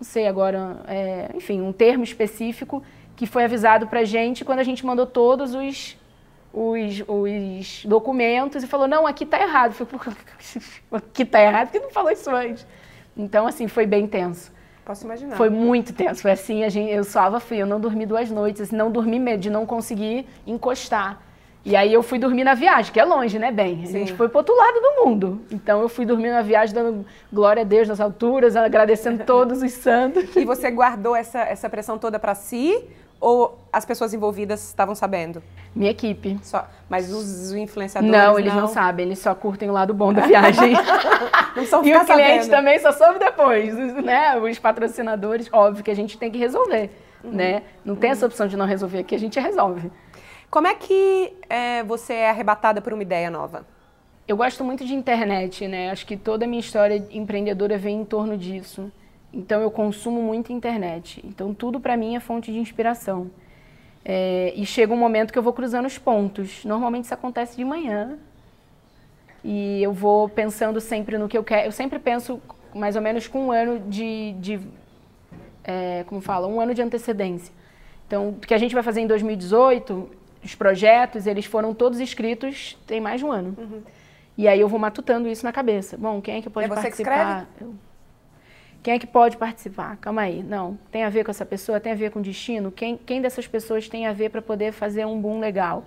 não sei agora, é, enfim, um termo específico que foi avisado para gente quando a gente mandou todos os, os, os documentos e falou, não, aqui tá errado. Eu falei, "Pô, aqui tá errado, porque não falou isso antes. Então, assim, foi bem tenso. Posso imaginar. Foi muito tenso. Foi assim, a gente, eu suava frio, eu não dormi duas noites, assim, não dormi medo de não conseguir encostar. E aí eu fui dormir na viagem, que é longe, né, bem? A gente Sim. foi pro outro lado do mundo. Então eu fui dormir na viagem dando glória a Deus nas alturas, agradecendo todos os santos. E você guardou essa, essa pressão toda pra si ou as pessoas envolvidas estavam sabendo? Minha equipe. Só, mas os influenciadores Não, eles não. sabem, eles só curtem o lado bom da viagem. Não são e o cliente sabendo. também só soube depois, né? Os patrocinadores, óbvio que a gente tem que resolver, Uhum. né? Não tem essa opção de não resolver aqui, a gente resolve. Como é que é, você é arrebatada por uma ideia nova? Eu gosto muito de internet, né? Acho que toda a minha história empreendedora vem em torno disso. Então eu consumo muito internet. Então tudo para mim é fonte de inspiração. É, e chega um momento que eu vou cruzando os pontos. Normalmente isso acontece de manhã. E eu vou pensando sempre no que eu quero. Eu sempre penso mais ou menos com um ano de, de é, como fala, um ano de antecedência. Então, o que a gente vai fazer em 2018, os projetos, eles foram todos escritos tem mais de um ano. E aí eu vou matutando isso na cabeça. Bom, quem é que pode É você que participar? Eu- Quem é que pode participar? Calma aí. Não, tem a ver com essa pessoa? Tem a ver com o destino? Quem, quem dessas pessoas tem a ver para poder fazer um boom legal?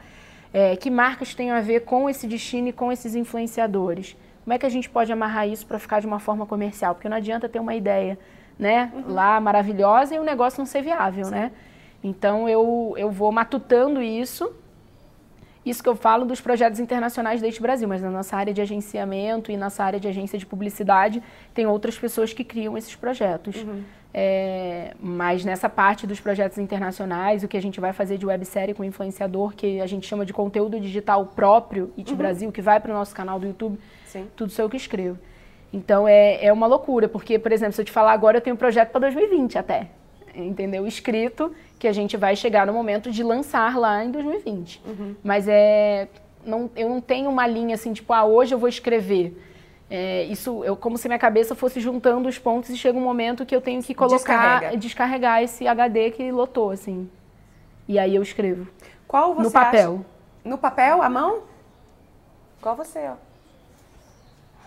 É, que marcas têm a ver com esse destino e com esses influenciadores? Como é que a gente pode amarrar isso para ficar de uma forma comercial? Porque não adianta ter uma ideia né, lá maravilhosa e o negócio não ser viável, né? Então eu, eu vou matutando isso isso que eu falo dos projetos internacionais deste Brasil, mas na nossa área de agenciamento e nossa área de agência de publicidade, tem outras pessoas que criam esses projetos. É, mas nessa parte dos projetos internacionais, o que a gente vai fazer de websérie com influenciador, que a gente chama de conteúdo digital próprio, IT Brasil, que vai para o nosso canal do YouTube, Sim. tudo sou eu que escrevo. Então é, é uma loucura, porque, por exemplo, se eu te falar agora, eu tenho um projeto para 2020 até, entendeu? Escrito, que a gente vai chegar no momento de lançar lá em 2020. Mas é, não, eu não tenho uma linha assim, tipo, ah, hoje eu vou escrever. É, isso, eu, como se minha cabeça fosse juntando os pontos e chega um momento que eu tenho que colocar, Descarrega. descarregar esse HD que lotou, assim. E aí eu escrevo. Qual você no papel. acha- No papel, à mão? Qual você, ó?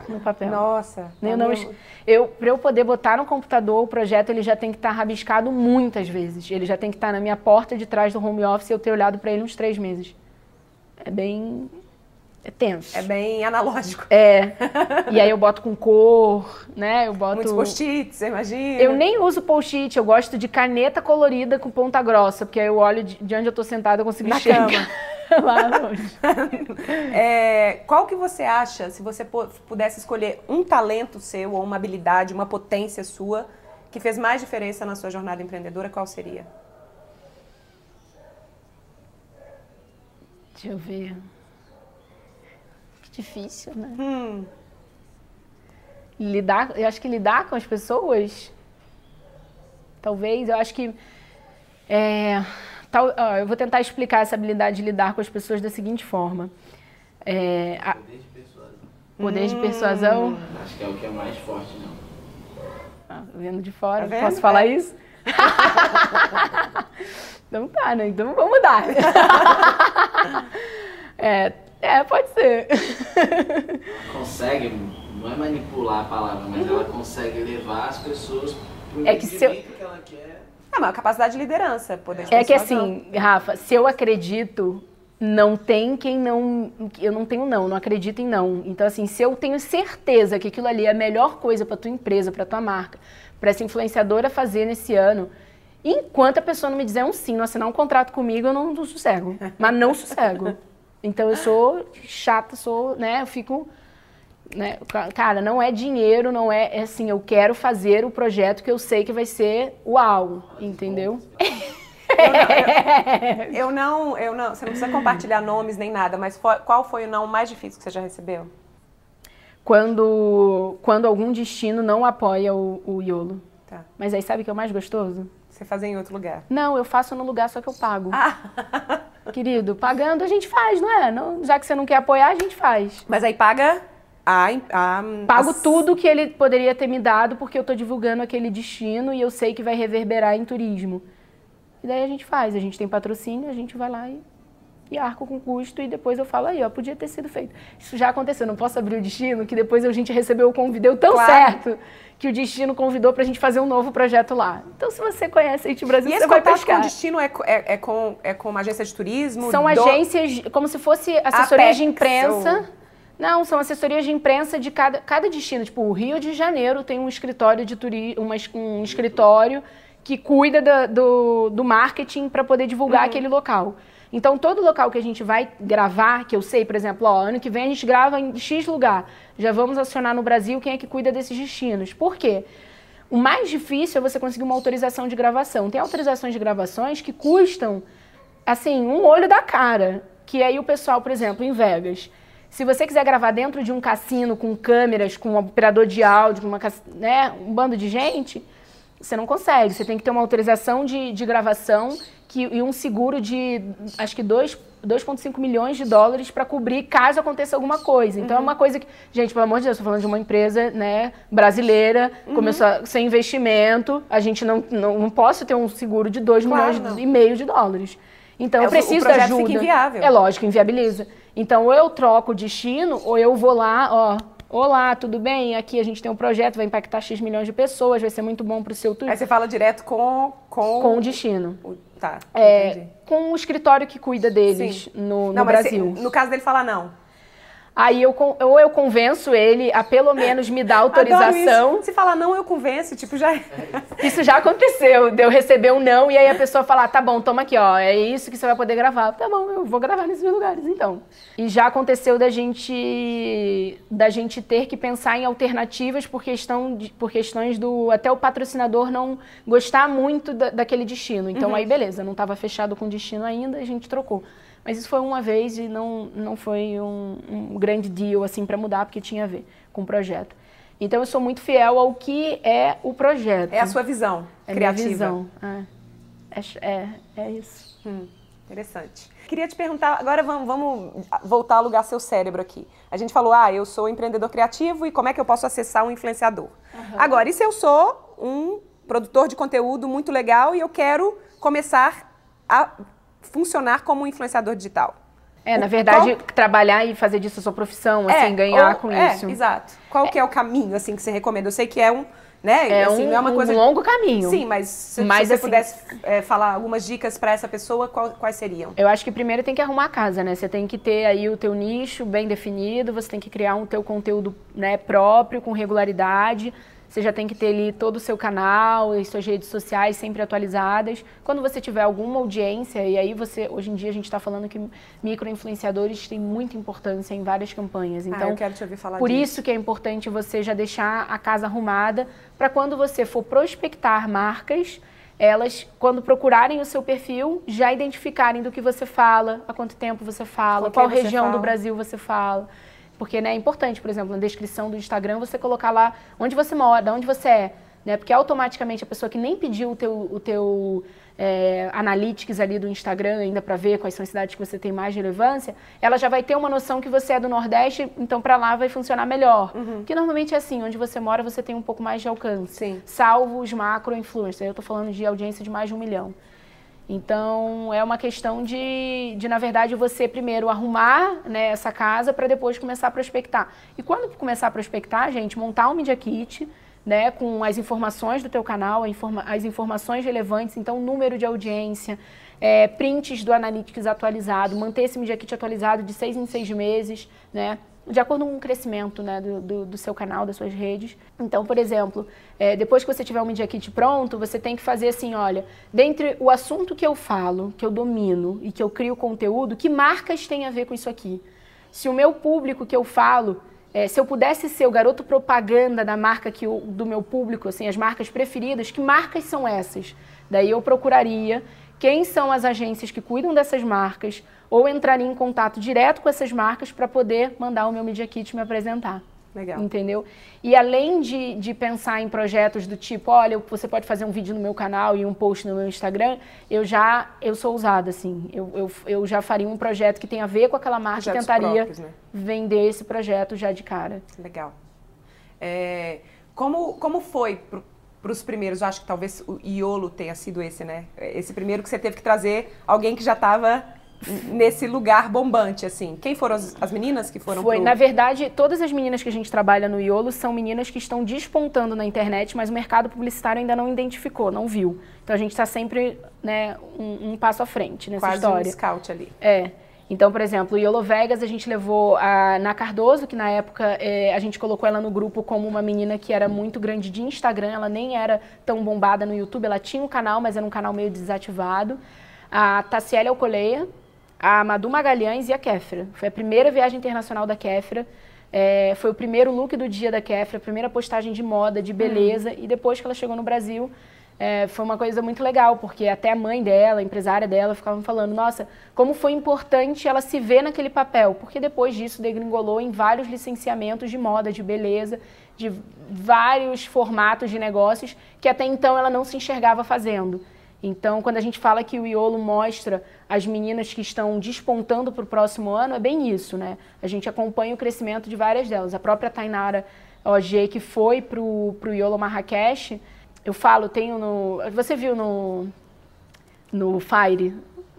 No papel. Nossa. Eu tá não, meio- eu, para eu poder botar no computador o projeto, ele já tem que estar rabiscado muitas vezes. Ele já tem que estar na minha porta de trás do home office e eu ter olhado para ele uns três meses. É bem. É tenso. É bem analógico. É. E aí eu boto com cor, né? Eu boto. Muitos post-its, você imagina? Eu nem uso post-it, eu gosto de caneta colorida com ponta grossa, porque aí eu olho de, de onde eu tô sentada, eu consigo Na enxergar cama. lá longe. É, qual que você acha, se você pu- pudesse escolher um talento seu, ou uma habilidade, uma potência sua, que fez mais diferença na sua jornada empreendedora, qual seria? Deixa eu ver. Que difícil, né? Hum, lidar, eu acho que lidar com as pessoas, talvez, eu acho que é, tal, ó, eu vou tentar explicar essa habilidade de lidar com as pessoas da seguinte forma. É, a- Poder de persuasão. poder de persuasão, Acho que é o que é mais forte, não. Ah, vendo de fora, Tá vendo? posso falar É. isso? então tá, né? Então vamos mudar. é, é, pode ser. consegue, não é manipular a palavra, mas ela consegue levar as pessoas pro É que se eu- que ela quer. Ah, mas a capacidade de liderança, poder de É que assim, Rafa, se eu acredito, não tem quem não. Eu não tenho não, não acredito em não. Então, assim, se eu tenho certeza que aquilo ali é a melhor coisa pra tua empresa, pra tua marca, pra essa influenciadora fazer nesse ano, enquanto a pessoa não me dizer um sim, não assinar um contrato comigo, eu não, não sossego. Mas não sossego. Então eu sou chata, sou, né? Eu fico. Né? Ca- Cara, não é dinheiro, não é, é assim, eu quero fazer o projeto que eu sei que vai ser uau, entendeu? Eu não, eu não, você não precisa compartilhar nomes nem nada, mas qual foi o não mais difícil que você já recebeu? quando, quando algum destino não apoia o, o iolo. Tá. Mas aí sabe o que é o mais gostoso? Você fazer em outro lugar. Não, eu faço no lugar só que eu pago. Ah, Querido, pagando a gente faz, não é? Não- já que você não quer apoiar, a gente faz. mas aí paga a, a Pago as- tudo que ele poderia ter me dado porque eu tô divulgando aquele destino e eu sei que vai reverberar em turismo. E daí a gente faz, a gente tem patrocínio, a gente vai lá e, e arco com custo e depois eu falo aí, ó, podia ter sido feito. Isso já aconteceu, não posso abrir o destino, que depois a gente recebeu o convite, deu tão Claro. certo que o destino convidou pra gente fazer um novo projeto lá. Então se você conhece a It Brasil, E você esse vai pescar. com o destino é, é, é com, é com uma agência de turismo? São do- agências, como se fosse assessorias de Apex, imprensa. ou- Não, são assessorias de imprensa de cada, cada destino. Tipo, o Rio de Janeiro tem um escritório de turismo, um escritório que cuida da- do, do marketing para poder divulgar aquele local. Então, todo local que a gente vai gravar, que eu sei, por exemplo, ó, ano que vem a gente grava em X lugar. Já vamos acionar no Brasil quem é que cuida desses destinos. Por quê? O mais difícil é você conseguir uma autorização de gravação. Tem autorizações de gravações que custam, assim, um olho da cara. Que aí o pessoal, por exemplo, em Vegas, se você quiser gravar dentro de um cassino com câmeras, com um operador de áudio, com uma, né, um bando de gente, você não consegue. Você tem que ter uma autorização de, de gravação que, e um seguro de, acho que dois- 2,5 milhões de dólares para cobrir caso aconteça alguma coisa. Então é uma coisa que, gente, pelo amor de Deus, estou falando de uma empresa né, brasileira, começou a- sem investimento, a gente não, não, não posso ter um seguro de 2 Claro, milhões não. e meio de dólares. Então É, eu o- o preciso da ajuda. fica inviável. É lógico, inviabiliza. Então, ou eu troco o destino, ou eu vou lá, ó. Olá, tudo bem? Aqui a gente tem um projeto, vai impactar X milhões de pessoas, vai ser muito bom para o seu Aí turismo. você fala direto com... Com, Com o destino. o- Tá, É, entendi. com o escritório que cuida deles Sim. no, no Não, Brasil. se- no caso dele falar não. Aí eu, ou eu convenço ele a pelo menos me dar autorização. isso. Se falar não, eu convenço, tipo, já... Isso já aconteceu, de eu receber um não e aí a pessoa falar, tá bom, toma aqui, ó, é isso que você vai poder gravar. Tá bom, eu vou gravar nesses lugares, então. E já aconteceu da gente da gente ter que pensar em alternativas por questão de- por questões do até o patrocinador não gostar muito da- daquele destino. Então aí beleza, não estava fechado com o destino ainda, a gente trocou. Mas isso foi uma vez e não, não foi um, um grande deal assim para mudar porque tinha a ver com o projeto. Então eu sou muito fiel ao que é o projeto. É a sua visão É minha criativa. visão. É. É, é, é isso. Hum, interessante. Queria te perguntar, agora vamos, vamos voltar a alugar seu cérebro aqui. A gente falou, ah, eu sou empreendedor criativo e como é que eu posso acessar um influenciador? Agora, e se eu sou um produtor de conteúdo muito legal e eu quero começar a funcionar como um influenciador digital? É, na verdade, qual- trabalhar e fazer disso a sua profissão, assim, ganhar ou- com é, isso. Exato. Qual que é o caminho assim que você recomenda? Eu sei que é um, né? É assim, um, é uma um coisa longo caminho. Sim, mas se, Mas, se você assim, pudesse é, falar algumas dicas para essa pessoa, qual- quais seriam? Eu acho que primeiro tem que arrumar a casa, né? Você tem que ter aí o teu nicho bem definido, você tem que criar um teu conteúdo né, próprio, com regularidade. Você já tem que ter ali todo o seu canal e suas redes sociais sempre atualizadas. Quando você tiver alguma audiência, e aí você, hoje em dia a gente está falando que micro-influenciadores têm muita importância em várias campanhas. Então, ah, eu quero te ouvir falar Por disso. isso que é importante você já deixar a casa arrumada para quando você for prospectar marcas, elas, quando procurarem o seu perfil, já identificarem do que você fala, há quanto tempo você fala, qual região fala. do Brasil você fala. Porque né, é importante, por exemplo, na descrição do Instagram, você colocar lá onde você mora, de onde você é. né? Porque automaticamente a pessoa que nem pediu o teu, o teu é, analytics ali do Instagram ainda para ver quais são as cidades que você tem mais relevância, ela já vai ter uma noção que você é do Nordeste, então para lá vai funcionar melhor. Uhum. Que normalmente é assim, onde você mora você tem um pouco mais de alcance. Sim. Salvo os macro influencers. Eu estou falando de audiência de mais de um milhão. Então, é uma questão de, de na verdade, você primeiro arrumar né, essa casa para depois começar a prospectar. E quando começar a prospectar, gente, montar um Media Kit, né, com as informações do teu canal, as informações relevantes, então número de audiência, é, prints do Analytics atualizado, manter esse Media Kit atualizado de seis em seis meses, né, de acordo com o crescimento né, do, do, do, seu canal, das suas redes. Então, por exemplo, é, depois que você tiver o Media Kit pronto, você tem que fazer assim, olha, dentre o assunto que eu falo, que eu domino e que eu crio conteúdo, que marcas tem a ver com isso aqui? Se o meu público que eu falo é, se eu pudesse ser o garoto propaganda da marca que eu, do meu público, assim, as marcas preferidas, que marcas são essas? Daí eu procuraria quem são as agências que cuidam dessas marcas ou entraria em contato direto com essas marcas para poder mandar o meu Media Kit me apresentar. Legal. Entendeu? E além de, de pensar em projetos do tipo, olha, você pode fazer um vídeo no meu canal e um post no meu Instagram, eu já, eu sou ousada, assim. Eu, eu, eu já faria um projeto que tem a ver com aquela marca e tentaria próprios, né? vender esse projeto já de cara. Legal. É, como, como foi para os primeiros? Acho que talvez o Iolo tenha sido esse, né? Esse primeiro que você teve que trazer alguém que já estava nesse lugar bombante, assim? Quem foram as, as meninas que foram Foi, pro... na verdade, todas as meninas que a gente trabalha no Iolo são meninas que estão despontando na internet, mas o mercado publicitário ainda não identificou, não viu. Então a gente está sempre né, um, um, passo à frente nessa Quase história. um scout ali. É. Então, por exemplo, o Iolo Vegas a gente levou a Na Cardoso, que na época é, a gente colocou ela no grupo como uma menina que era muito grande de Instagram, ela nem era tão bombada no YouTube, ela tinha um canal, mas era um canal meio desativado. A Tassiela Alcoleia, a Madu Magalhães e a Kéfera. Foi a primeira viagem internacional da Kéfera. É, foi o primeiro look do dia da Kéfera, a primeira postagem de moda, de beleza. Hum. E depois que ela chegou no Brasil, é, foi uma coisa muito legal, porque até a mãe dela, a empresária dela, ficavam falando: nossa, como foi importante ela se ver naquele papel. Porque depois disso degringolou em vários licenciamentos de moda, de beleza, de vários formatos de negócios que até então ela não se enxergava fazendo. Então, quando a gente fala que o Iolo mostra as meninas que estão despontando para o próximo ano, é bem isso, né? A gente acompanha o crescimento de várias delas. A própria Tainara OG, que foi para o Iolo Marrakech, eu falo, tenho no... Você viu no, no Fire,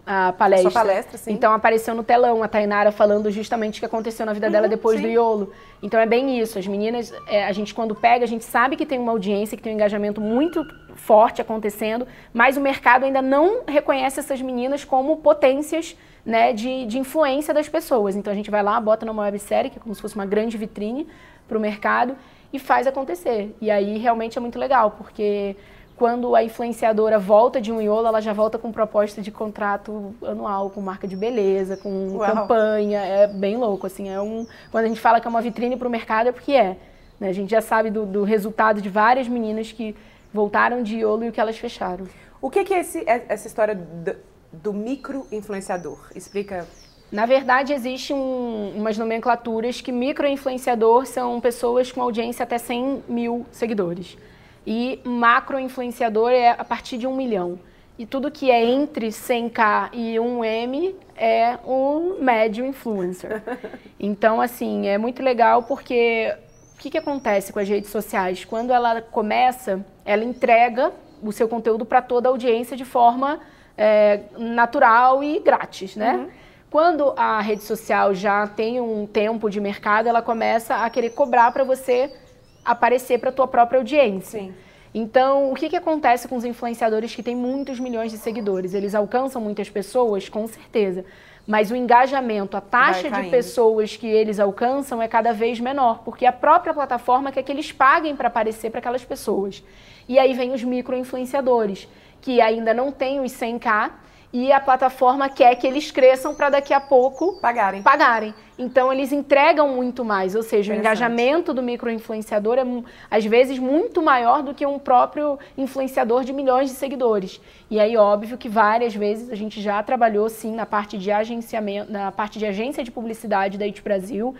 a palestra. Sua palestra. Então apareceu no telão a Tainara falando justamente o que aconteceu na vida uhum, dela depois sim. do Iolo. Então é bem isso. As meninas, é, a gente quando pega, a gente sabe que tem uma audiência, que tem um engajamento muito forte acontecendo, mas o mercado ainda não reconhece essas meninas como potências né, de, de influência das pessoas. Então a gente vai lá, bota numa websérie, que é como se fosse uma grande vitrine para o mercado, e faz acontecer. E aí realmente é muito legal, porque quando a influenciadora volta de um iolo, ela já volta com proposta de contrato anual, com marca de beleza, com Uau. campanha. É bem louco, assim. É um, quando a gente fala que é uma vitrine para o mercado, é porque é. Né? A gente já sabe do, do, resultado de várias meninas que voltaram de iolo e o que elas fecharam. O que, que é esse, é, essa história do, do micro-influenciador? Explica na verdade, existem um, umas nomenclaturas que micro-influenciador são pessoas com audiência até 100 mil seguidores. E macro influenciador é a partir de um milhão. E tudo que é entre 100k e 1m é um médio influencer. Então, assim, é muito legal porque o que, que acontece com as redes sociais? Quando ela começa, ela entrega o seu conteúdo para toda a audiência de forma é, natural e grátis, né? Uhum. Quando a rede social já tem um tempo de mercado, ela começa a querer cobrar para você aparecer para a tua própria audiência. Sim. Então, o que, que acontece com os influenciadores que têm muitos milhões de seguidores? Eles alcançam muitas pessoas, com certeza. Mas o engajamento, a taxa de pessoas que eles alcançam é cada vez menor, porque a própria plataforma quer que eles paguem para aparecer para aquelas pessoas. E aí vem os micro-influenciadores, que ainda não têm os 100k, e a plataforma quer que eles cresçam para daqui a pouco pagarem. pagarem. Então eles entregam muito mais, ou seja, o engajamento do microinfluenciador é às vezes muito maior do que um próprio influenciador de milhões de seguidores. E aí óbvio que várias vezes a gente já trabalhou sim na parte de agenciamento, na parte de agência de publicidade da IT Brasil.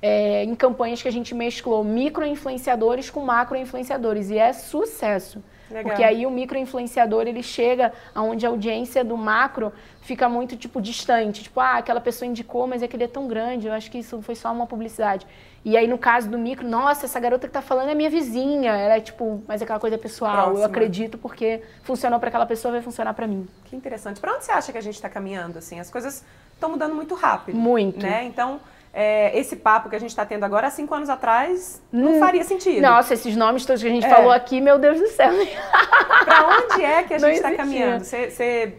É, em campanhas que a gente mesclou micro-influenciadores com macro-influenciadores. E é sucesso. Legal. Porque aí o micro-influenciador, ele chega aonde a audiência do macro fica muito, tipo, distante. Tipo, ah, aquela pessoa indicou, mas aquele é tão grande, eu acho que isso foi só uma publicidade. E aí, no caso do micro, nossa, essa garota que tá falando é minha vizinha. Ela é, tipo, mas é aquela coisa pessoal. Próxima. Eu acredito porque funcionou para aquela pessoa, vai funcionar para mim. Que interessante. Para onde você acha que a gente está caminhando? Assim, as coisas estão mudando muito rápido. Muito. Né? Então, é, esse papo que a gente está tendo agora, há cinco anos atrás, não Hum. faria sentido. Nossa, esses nomes todos que a gente É. falou aqui, meu Deus do céu. Para onde é que a gente está caminhando? Você,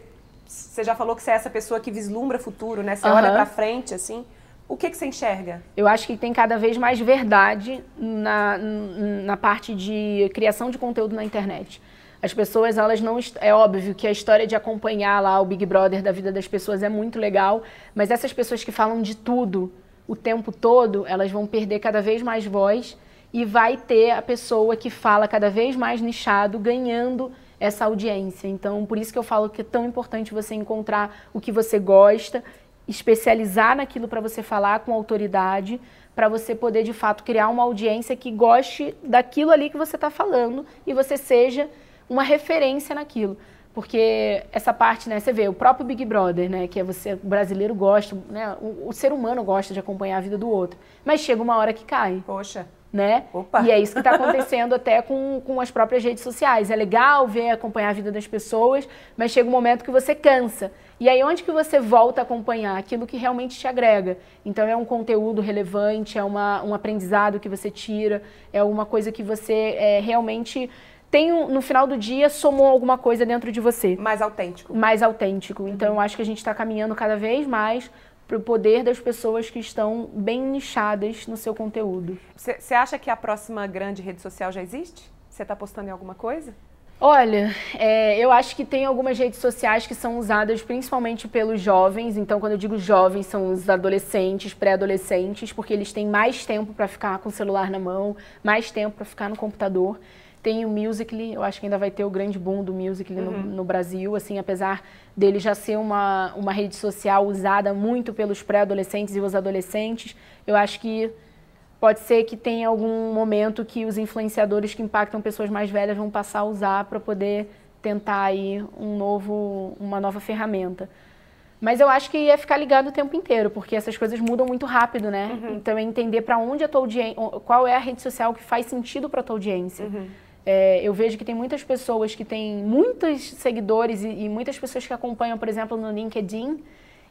já falou que você é essa pessoa que vislumbra futuro, né? Você Aham. olha para frente, assim. O que, que você enxerga? Eu acho que tem cada vez mais verdade na, na parte de criação de conteúdo na internet. As pessoas, elas não. É óbvio que a história de acompanhar lá o Big Brother da vida das pessoas é muito legal, mas essas pessoas que falam de tudo o tempo todo, elas vão perder cada vez mais voz e vai ter a pessoa que fala cada vez mais nichado ganhando essa audiência. Então, por isso que eu falo que é tão importante você encontrar o que você gosta, especializar naquilo para você falar com autoridade, para você poder de fato criar uma audiência que goste daquilo ali que você está falando e você seja uma referência naquilo. Porque essa parte, né, você vê, o próprio Big Brother, né, que é você, o brasileiro gosta, né, o, o ser humano gosta de acompanhar a vida do outro, mas chega uma hora que cai Poxa, né? Opa. E é isso que está acontecendo até com, com as próprias redes sociais. É legal ver, acompanhar a vida das pessoas, mas chega um momento que você cansa. E aí onde que você volta a acompanhar? Aquilo que realmente te agrega. Então é um conteúdo relevante, é uma, um aprendizado que você tira, é uma coisa que você é, realmente tem, um- no final do dia, somou alguma coisa dentro de você mais autêntico. mais autêntico. Então, eu acho que a gente está caminhando cada vez mais para o poder das pessoas que estão bem nichadas no seu conteúdo. Você acha que a próxima grande rede social já existe? Você está postando em alguma coisa? Olha, é, eu acho que tem algumas redes sociais que são usadas principalmente pelos jovens. Então, quando eu digo jovens, são os adolescentes, pré-adolescentes, porque eles têm mais tempo para ficar com o celular na mão, mais tempo para ficar no computador. Tem o Musical.ly, eu acho que ainda vai ter o grande boom do Musical.ly no, no Brasil, assim, apesar dele já ser uma, uma rede social usada muito pelos pré-adolescentes e os adolescentes, eu acho que Pode ser que tenha algum momento que os influenciadores que impactam pessoas mais velhas vão passar a usar para poder tentar aí um novo, uma nova ferramenta. Mas eu acho que é ficar ligado o tempo inteiro, porque essas coisas mudam muito rápido, né? Então é entender para onde a tua audiência, qual é a rede social que faz sentido para tua audiência. É, eu vejo que tem muitas pessoas que têm muitos seguidores e, e muitas pessoas que acompanham, por exemplo, no LinkedIn,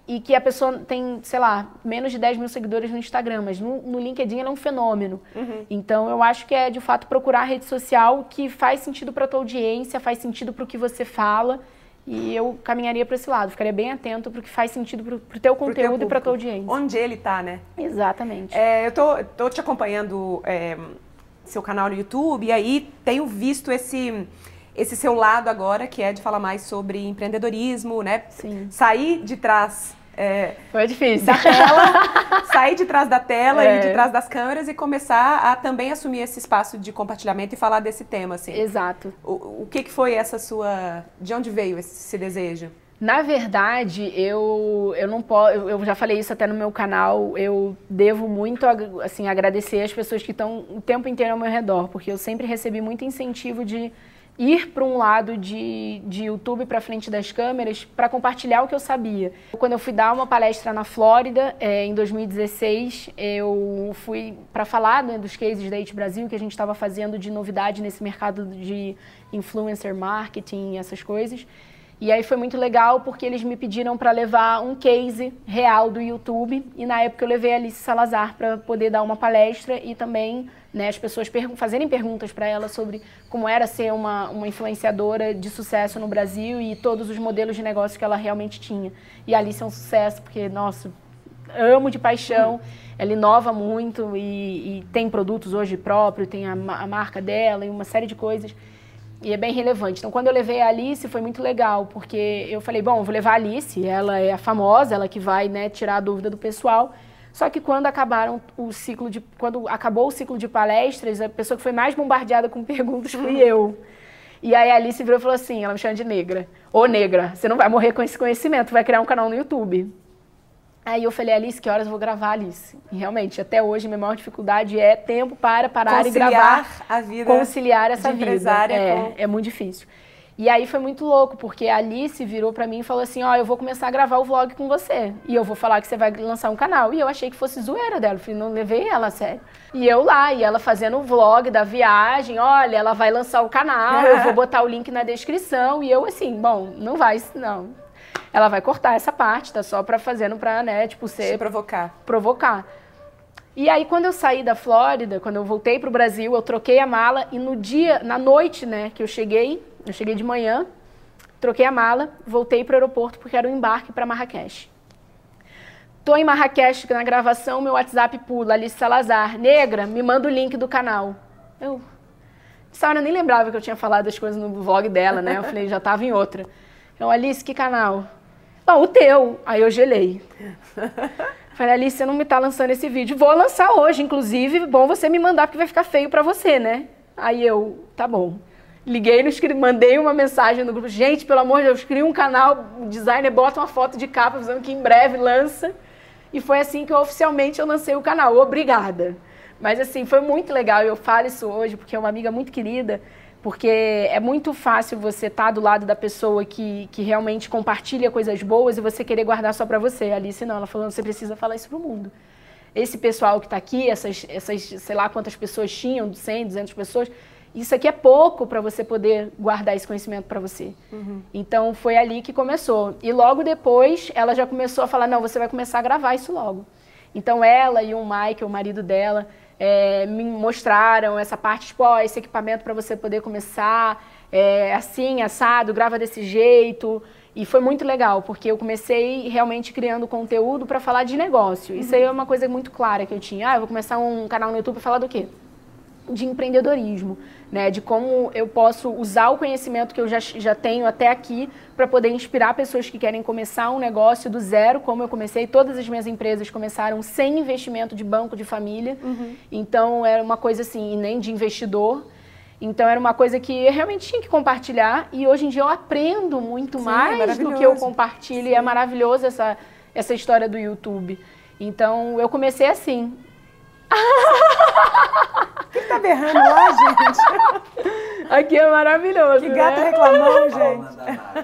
e que a pessoa tem, sei lá, menos de 10 mil seguidores no Instagram, mas no, no LinkedIn ela é um fenômeno. Então eu acho que é de fato procurar a rede social que faz sentido para tua audiência, faz sentido para o que você fala. E eu caminharia para esse lado, ficaria bem atento para o que faz sentido para o teu Pro teu conteúdo e para tua público. audiência. Onde ele tá, né? Exatamente. É, eu tô, tô te acompanhando é, seu canal no YouTube e aí tenho visto esse, esse seu lado agora, que é de falar mais sobre empreendedorismo, né? Sim. Sair de trás é, Foi difícil. da tela, sair de trás da tela É. e de trás das câmeras e começar a também assumir esse espaço de compartilhamento e falar desse tema, assim. Exato. O, o que, que foi essa sua... De onde veio esse, esse desejo? Na verdade, eu, eu não posso. Eu, já falei isso até no meu canal. Eu devo muito assim, agradecer as pessoas que estão o tempo inteiro ao meu redor, porque eu sempre recebi muito incentivo de ir para um lado de, de YouTube para frente das câmeras para compartilhar o que eu sabia. Quando eu fui dar uma palestra na Flórida, eh, em 2016, eu fui para falar né, dos cases da It Brasil que a gente estava fazendo de novidade nesse mercado de influencer marketing essas coisas. E aí foi muito legal porque eles me pediram para levar um case real do YouTube e na época eu levei a Alice Salazar para poder dar uma palestra e também né, as pessoas pergun- fazerem perguntas para ela sobre como era ser uma, uma influenciadora de sucesso no Brasil e todos os modelos de negócio que ela realmente tinha. E a Alice é um sucesso porque, nossa, amo de paixão. Ela inova muito e, e tem produtos hoje próprios, tem a, a marca dela e uma série de coisas. E é bem relevante. Então, quando eu levei a Alice, foi muito legal, porque eu falei, bom, vou levar a Alice, ela é a famosa, ela que vai né, tirar a dúvida do pessoal. Só que quando acabaram o ciclo de. Quando acabou o ciclo de palestras, a pessoa que foi mais bombardeada com perguntas fui eu. E aí a Alice virou e falou assim: ela me chama de negra. Ô negra, você não vai morrer com esse conhecimento, vai criar um canal no YouTube. Aí eu falei, Alice, que horas eu vou gravar, Alice? E realmente, até hoje, minha maior dificuldade é tempo para parar Conciliar e gravar. a vida conciliar essa vida. empresária É, com- é muito difícil. E aí foi muito louco, porque a Alice virou pra mim e falou assim, ó, eu vou começar a gravar o vlog com você. E eu vou falar que você vai lançar um canal. E eu achei que fosse zoeira dela, eu falei, não levei ela a sério. E eu lá, e ela fazendo o vlog da viagem, olha, ela vai lançar o canal, eu vou botar o link na descrição. E eu assim, bom, não vai, não. Ela vai cortar essa parte, tá só pra fazendo pra, né, tipo, Se ser provocar. provocar. E aí, quando eu saí da Flórida, quando eu voltei pro Brasil, eu troquei a mala e no dia, na noite, né, que eu cheguei, eu cheguei de manhã, troquei a mala, voltei pro aeroporto porque era o embarque para Marrakech. Tô em Marrakech na gravação, meu WhatsApp pula, Alice Salazar, negra, me manda o link do canal. Eu, essa hora eu nem lembrava que eu tinha falado as coisas no vlog dela, né? Eu falei, já tava em outra. Eu, Alice, que canal? Bom, o teu. Aí eu gelei. Falei, Alice, você não me tá lançando esse vídeo. Vou lançar hoje, inclusive. Bom você me mandar, porque vai ficar feio pra você, né? Aí eu, tá bom. Liguei, no, mandei uma mensagem no grupo. Gente, pelo amor de Deus, cria um canal, o designer bota uma foto de capa, dizendo que em breve lança. E foi assim que eu, oficialmente eu lancei o canal. Obrigada. Mas assim, foi muito legal. Eu falo isso hoje porque é uma amiga muito querida. Porque é muito fácil você estar do lado da pessoa que, que realmente compartilha coisas boas e você querer guardar só pra você. A Alice não, ela falou, você precisa falar isso pro mundo. Esse pessoal que está aqui, essas, essas, sei lá quantas pessoas tinham, 100, 200 pessoas, isso aqui é pouco para você poder guardar esse conhecimento para você. Então foi ali que começou. E logo depois ela já começou a falar: não, você vai começar a gravar isso logo. Então ela e o Mike, o marido dela, eh, me mostraram essa parte, tipo, ó, esse equipamento para você poder começar, é, assim, assado, grava desse jeito. E foi muito legal, porque eu comecei realmente criando conteúdo para falar de negócio. Isso aí é uma coisa muito clara que eu tinha. Ah, eu vou começar um canal no YouTube para falar do quê? De empreendedorismo, né? De como eu posso usar o conhecimento que eu já, já tenho até aqui para poder inspirar pessoas que querem começar um negócio do zero, como eu comecei. Todas as minhas empresas começaram sem investimento de banco de família. Então era uma coisa assim, e nem de investidor. Então era uma coisa que eu realmente tinha que compartilhar e hoje em dia eu aprendo muito Sim, mais do que eu compartilho e é maravilhoso essa, essa história do YouTube. Então eu comecei assim, O que tá berrando lá, gente? Aqui é maravilhoso. Que gato né? reclamou, Fauna gente.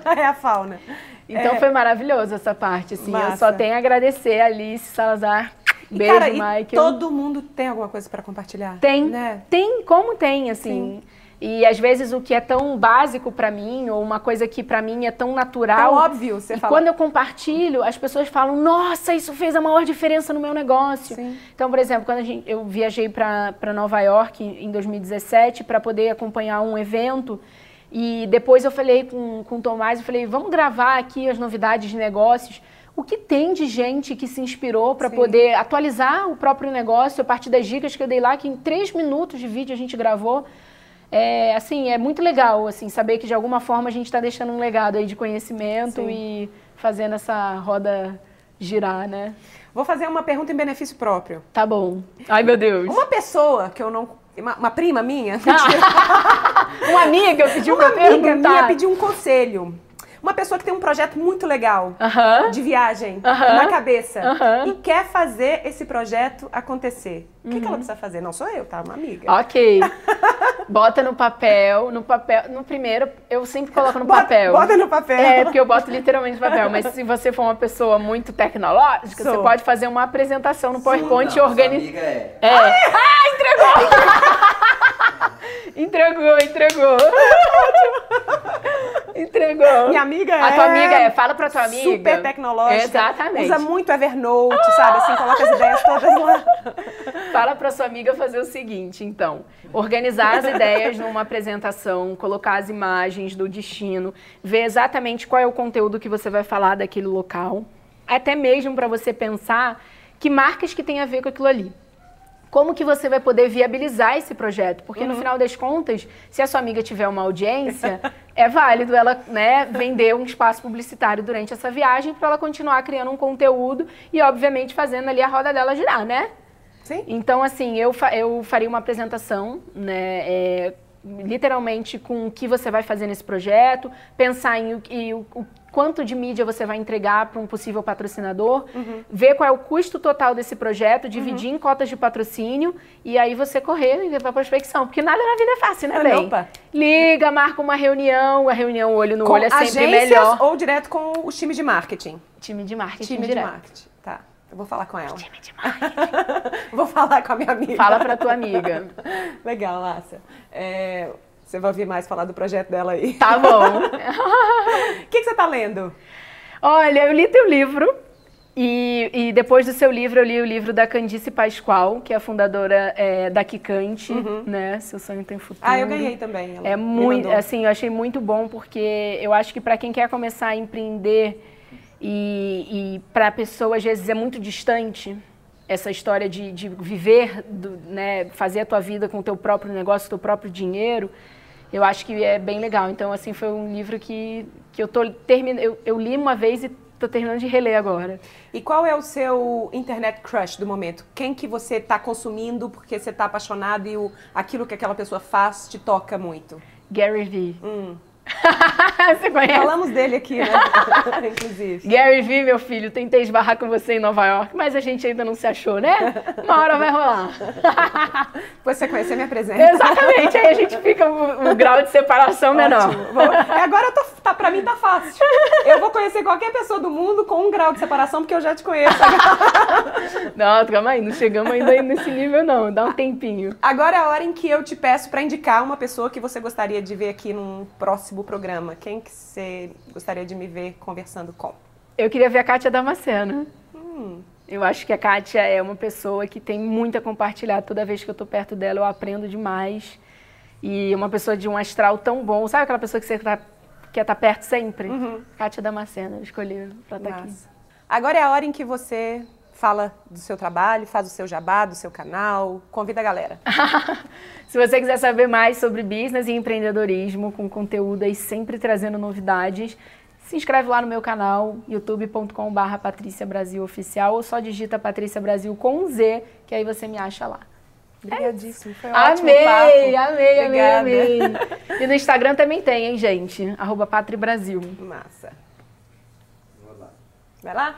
É a fauna. Então É. foi maravilhoso essa parte, assim. Eu Massa. só tenho a agradecer a Alice Salazar. E, Beijo, cara, e Michael. todo mundo tem alguma coisa pra compartilhar? Tem, Né? tem, como tem, assim. E às vezes o que é tão básico pra mim, ou uma coisa que pra mim é tão natural. Tão óbvio, você e fala. quando eu compartilho, as pessoas falam: Nossa, isso fez a maior diferença no meu negócio. Sim. Então, por exemplo, quando a gente- eu viajei para Nova York em 2017 para poder acompanhar um evento. E depois eu falei com, com o Tomás, eu falei, vamos gravar aqui as novidades de negócios. O que tem de gente que se inspirou para poder atualizar o próprio negócio a partir das dicas que eu dei lá, que em três minutos de vídeo a gente gravou. É, assim, é muito legal, assim, saber que de alguma forma a gente está deixando um legado aí de conhecimento Sim. e fazendo essa roda girar, né? Vou fazer uma pergunta em benefício próprio. Tá bom. Ai, meu Deus. Uma pessoa que eu não. Uma, uma prima minha. Uma amiga pediu uma amiga perguntar. minha pediu um conselho. Uma pessoa que tem um projeto muito legal Aham. de viagem Aham. na cabeça Aham. e quer fazer esse projeto acontecer. O que, que Uhum. ela precisa fazer? Não sou eu, tá? Uma amiga. Ok. Bota no papel, no papel, no primeiro, eu sempre coloco no Bota- papel. Bota no papel. É, porque eu boto literalmente no papel, mas se você for uma pessoa muito tecnológica, Sou. você pode fazer uma apresentação no PowerPoint Não, e organizar. amiga é. É. Entregou, entregou. entregou. Minha amiga A é. tua amiga é, fala pra tua amiga. Super tecnológica. Exatamente. Usa muito Evernote, sabe? Assim, coloca as ideias todas lá. Fala para sua amiga fazer o seguinte, então, organizar as ideias numa apresentação, colocar as imagens do destino, ver exatamente qual é o conteúdo que você vai falar daquele local, até mesmo para você pensar que marcas que tem a ver com aquilo ali. Como que você vai poder viabilizar esse projeto? Porque no final das contas, se a sua amiga tiver uma audiência, é válido ela né, vender um espaço publicitário durante essa viagem para ela continuar criando um conteúdo e, obviamente, fazendo ali a roda dela girar, né? Sim. Então, assim, eu, fa- eu faria uma apresentação, né, é, literalmente com o que você vai fazer nesse projeto, pensar em o, o, o quanto de mídia você vai entregar para um possível patrocinador, uhum. ver qual é o custo total desse projeto, dividir uhum. em cotas de patrocínio e aí você correr e ver para a prospecção. Porque nada na vida é fácil, né, bem? Opa. Liga, marca uma reunião, a reunião olho no com olho é sempre melhor. ou direto com o time de marketing? Time de marketing time direto. de marketing, tá. Eu vou falar com ela. Vou falar com a minha amiga. Fala para tua amiga. Legal, Márcia. É, você vai ouvir mais falar do projeto dela aí. Tá bom. O que, que, você está lendo? Olha, eu li teu livro. E, e, depois do seu livro, eu li o livro da Candice Pascoal, que é a fundadora é, da Kikante, uhum. né? Seu sonho tem futuro. Ah, eu ganhei também. é muito, assim, eu achei muito bom porque eu acho que para quem quer começar a empreender e, e para a pessoa às vezes é muito distante essa história de, de viver, do, né, fazer a tua vida com o teu próprio negócio, o teu próprio dinheiro eu acho que é bem legal. Então, assim, foi um livro que, que eu, tô termin... eu, eu li uma vez e estou terminando de reler agora. E qual é o seu internet crush do momento? Quem que você está consumindo porque você está apaixonado e o, aquilo que aquela pessoa faz te toca muito? Gary Vee. Hum. você conhece? Falamos dele aqui, né? Inclusive. Gary Vee, meu filho, tentei esbarrar com você em Nova York, mas a gente ainda não se achou, né? Uma hora vai rolar. Depois você conhecer, me apresenta. Exatamente, aí a gente fica o, o grau de separação Ótimo. menor. Vou, agora tô, tá, pra mim tá fácil. Eu vou conhecer qualquer pessoa do mundo com um grau de separação, porque eu já te conheço. não, calma aí, não chegamos ainda nesse nível não, dá um tempinho. Agora é a hora em que eu te peço para indicar uma pessoa que você gostaria de ver aqui num próximo programa. Quem que você gostaria de me ver conversando com? Eu queria ver a Kátia Damasceno. Hum. Eu acho que a Kátia é uma pessoa que tem muito a compartilhar. Toda vez que eu estou perto dela, eu aprendo demais. E uma pessoa de um astral tão bom. Sabe aquela pessoa que você tá, quer estar tá perto sempre? Uhum. Kátia Damasceno, eu escolhi para estar tá aqui. Agora é a hora em que você fala do seu trabalho, faz o seu jabá, do seu canal, convida a galera. Se você quiser saber mais sobre business e empreendedorismo, com conteúdo aí sempre trazendo novidades, se inscreve lá no meu canal, youtube.com.br Patrícia Brasil Oficial, ou só digita Patrícia Brasil com um Z, que aí você me acha lá. Obrigadíssimo, foi ótimo amei, papo. Amei, amei, amei, E no Instagram também tem, hein, gente? Arroba Patri Brasil. Massa. Vai lá?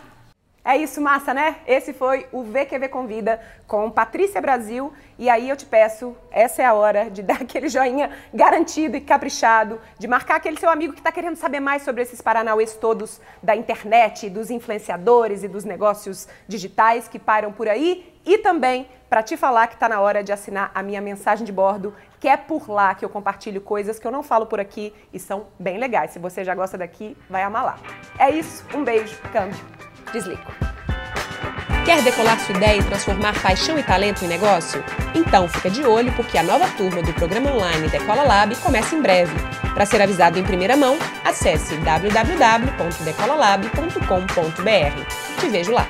É isso, massa, né? Esse foi o VQV Convida com Patrícia Brasil. E aí eu te peço, essa é a hora de dar aquele joinha garantido e caprichado, de marcar aquele seu amigo que está querendo saber mais sobre esses paranauês todos da internet, dos influenciadores e dos negócios digitais que param por aí. E também para te falar que está na hora de assinar a minha mensagem de bordo, que é por lá que eu compartilho coisas que eu não falo por aqui e são bem legais. Se você já gosta daqui, vai amar lá. É isso, um beijo, câmbio desligo. Quer decolar sua ideia e transformar paixão e talento em negócio? Então fica de olho porque a nova turma do programa online Decola Lab começa em breve. Para ser avisado em primeira mão, acesse www.decolalab.com.br. Te vejo lá!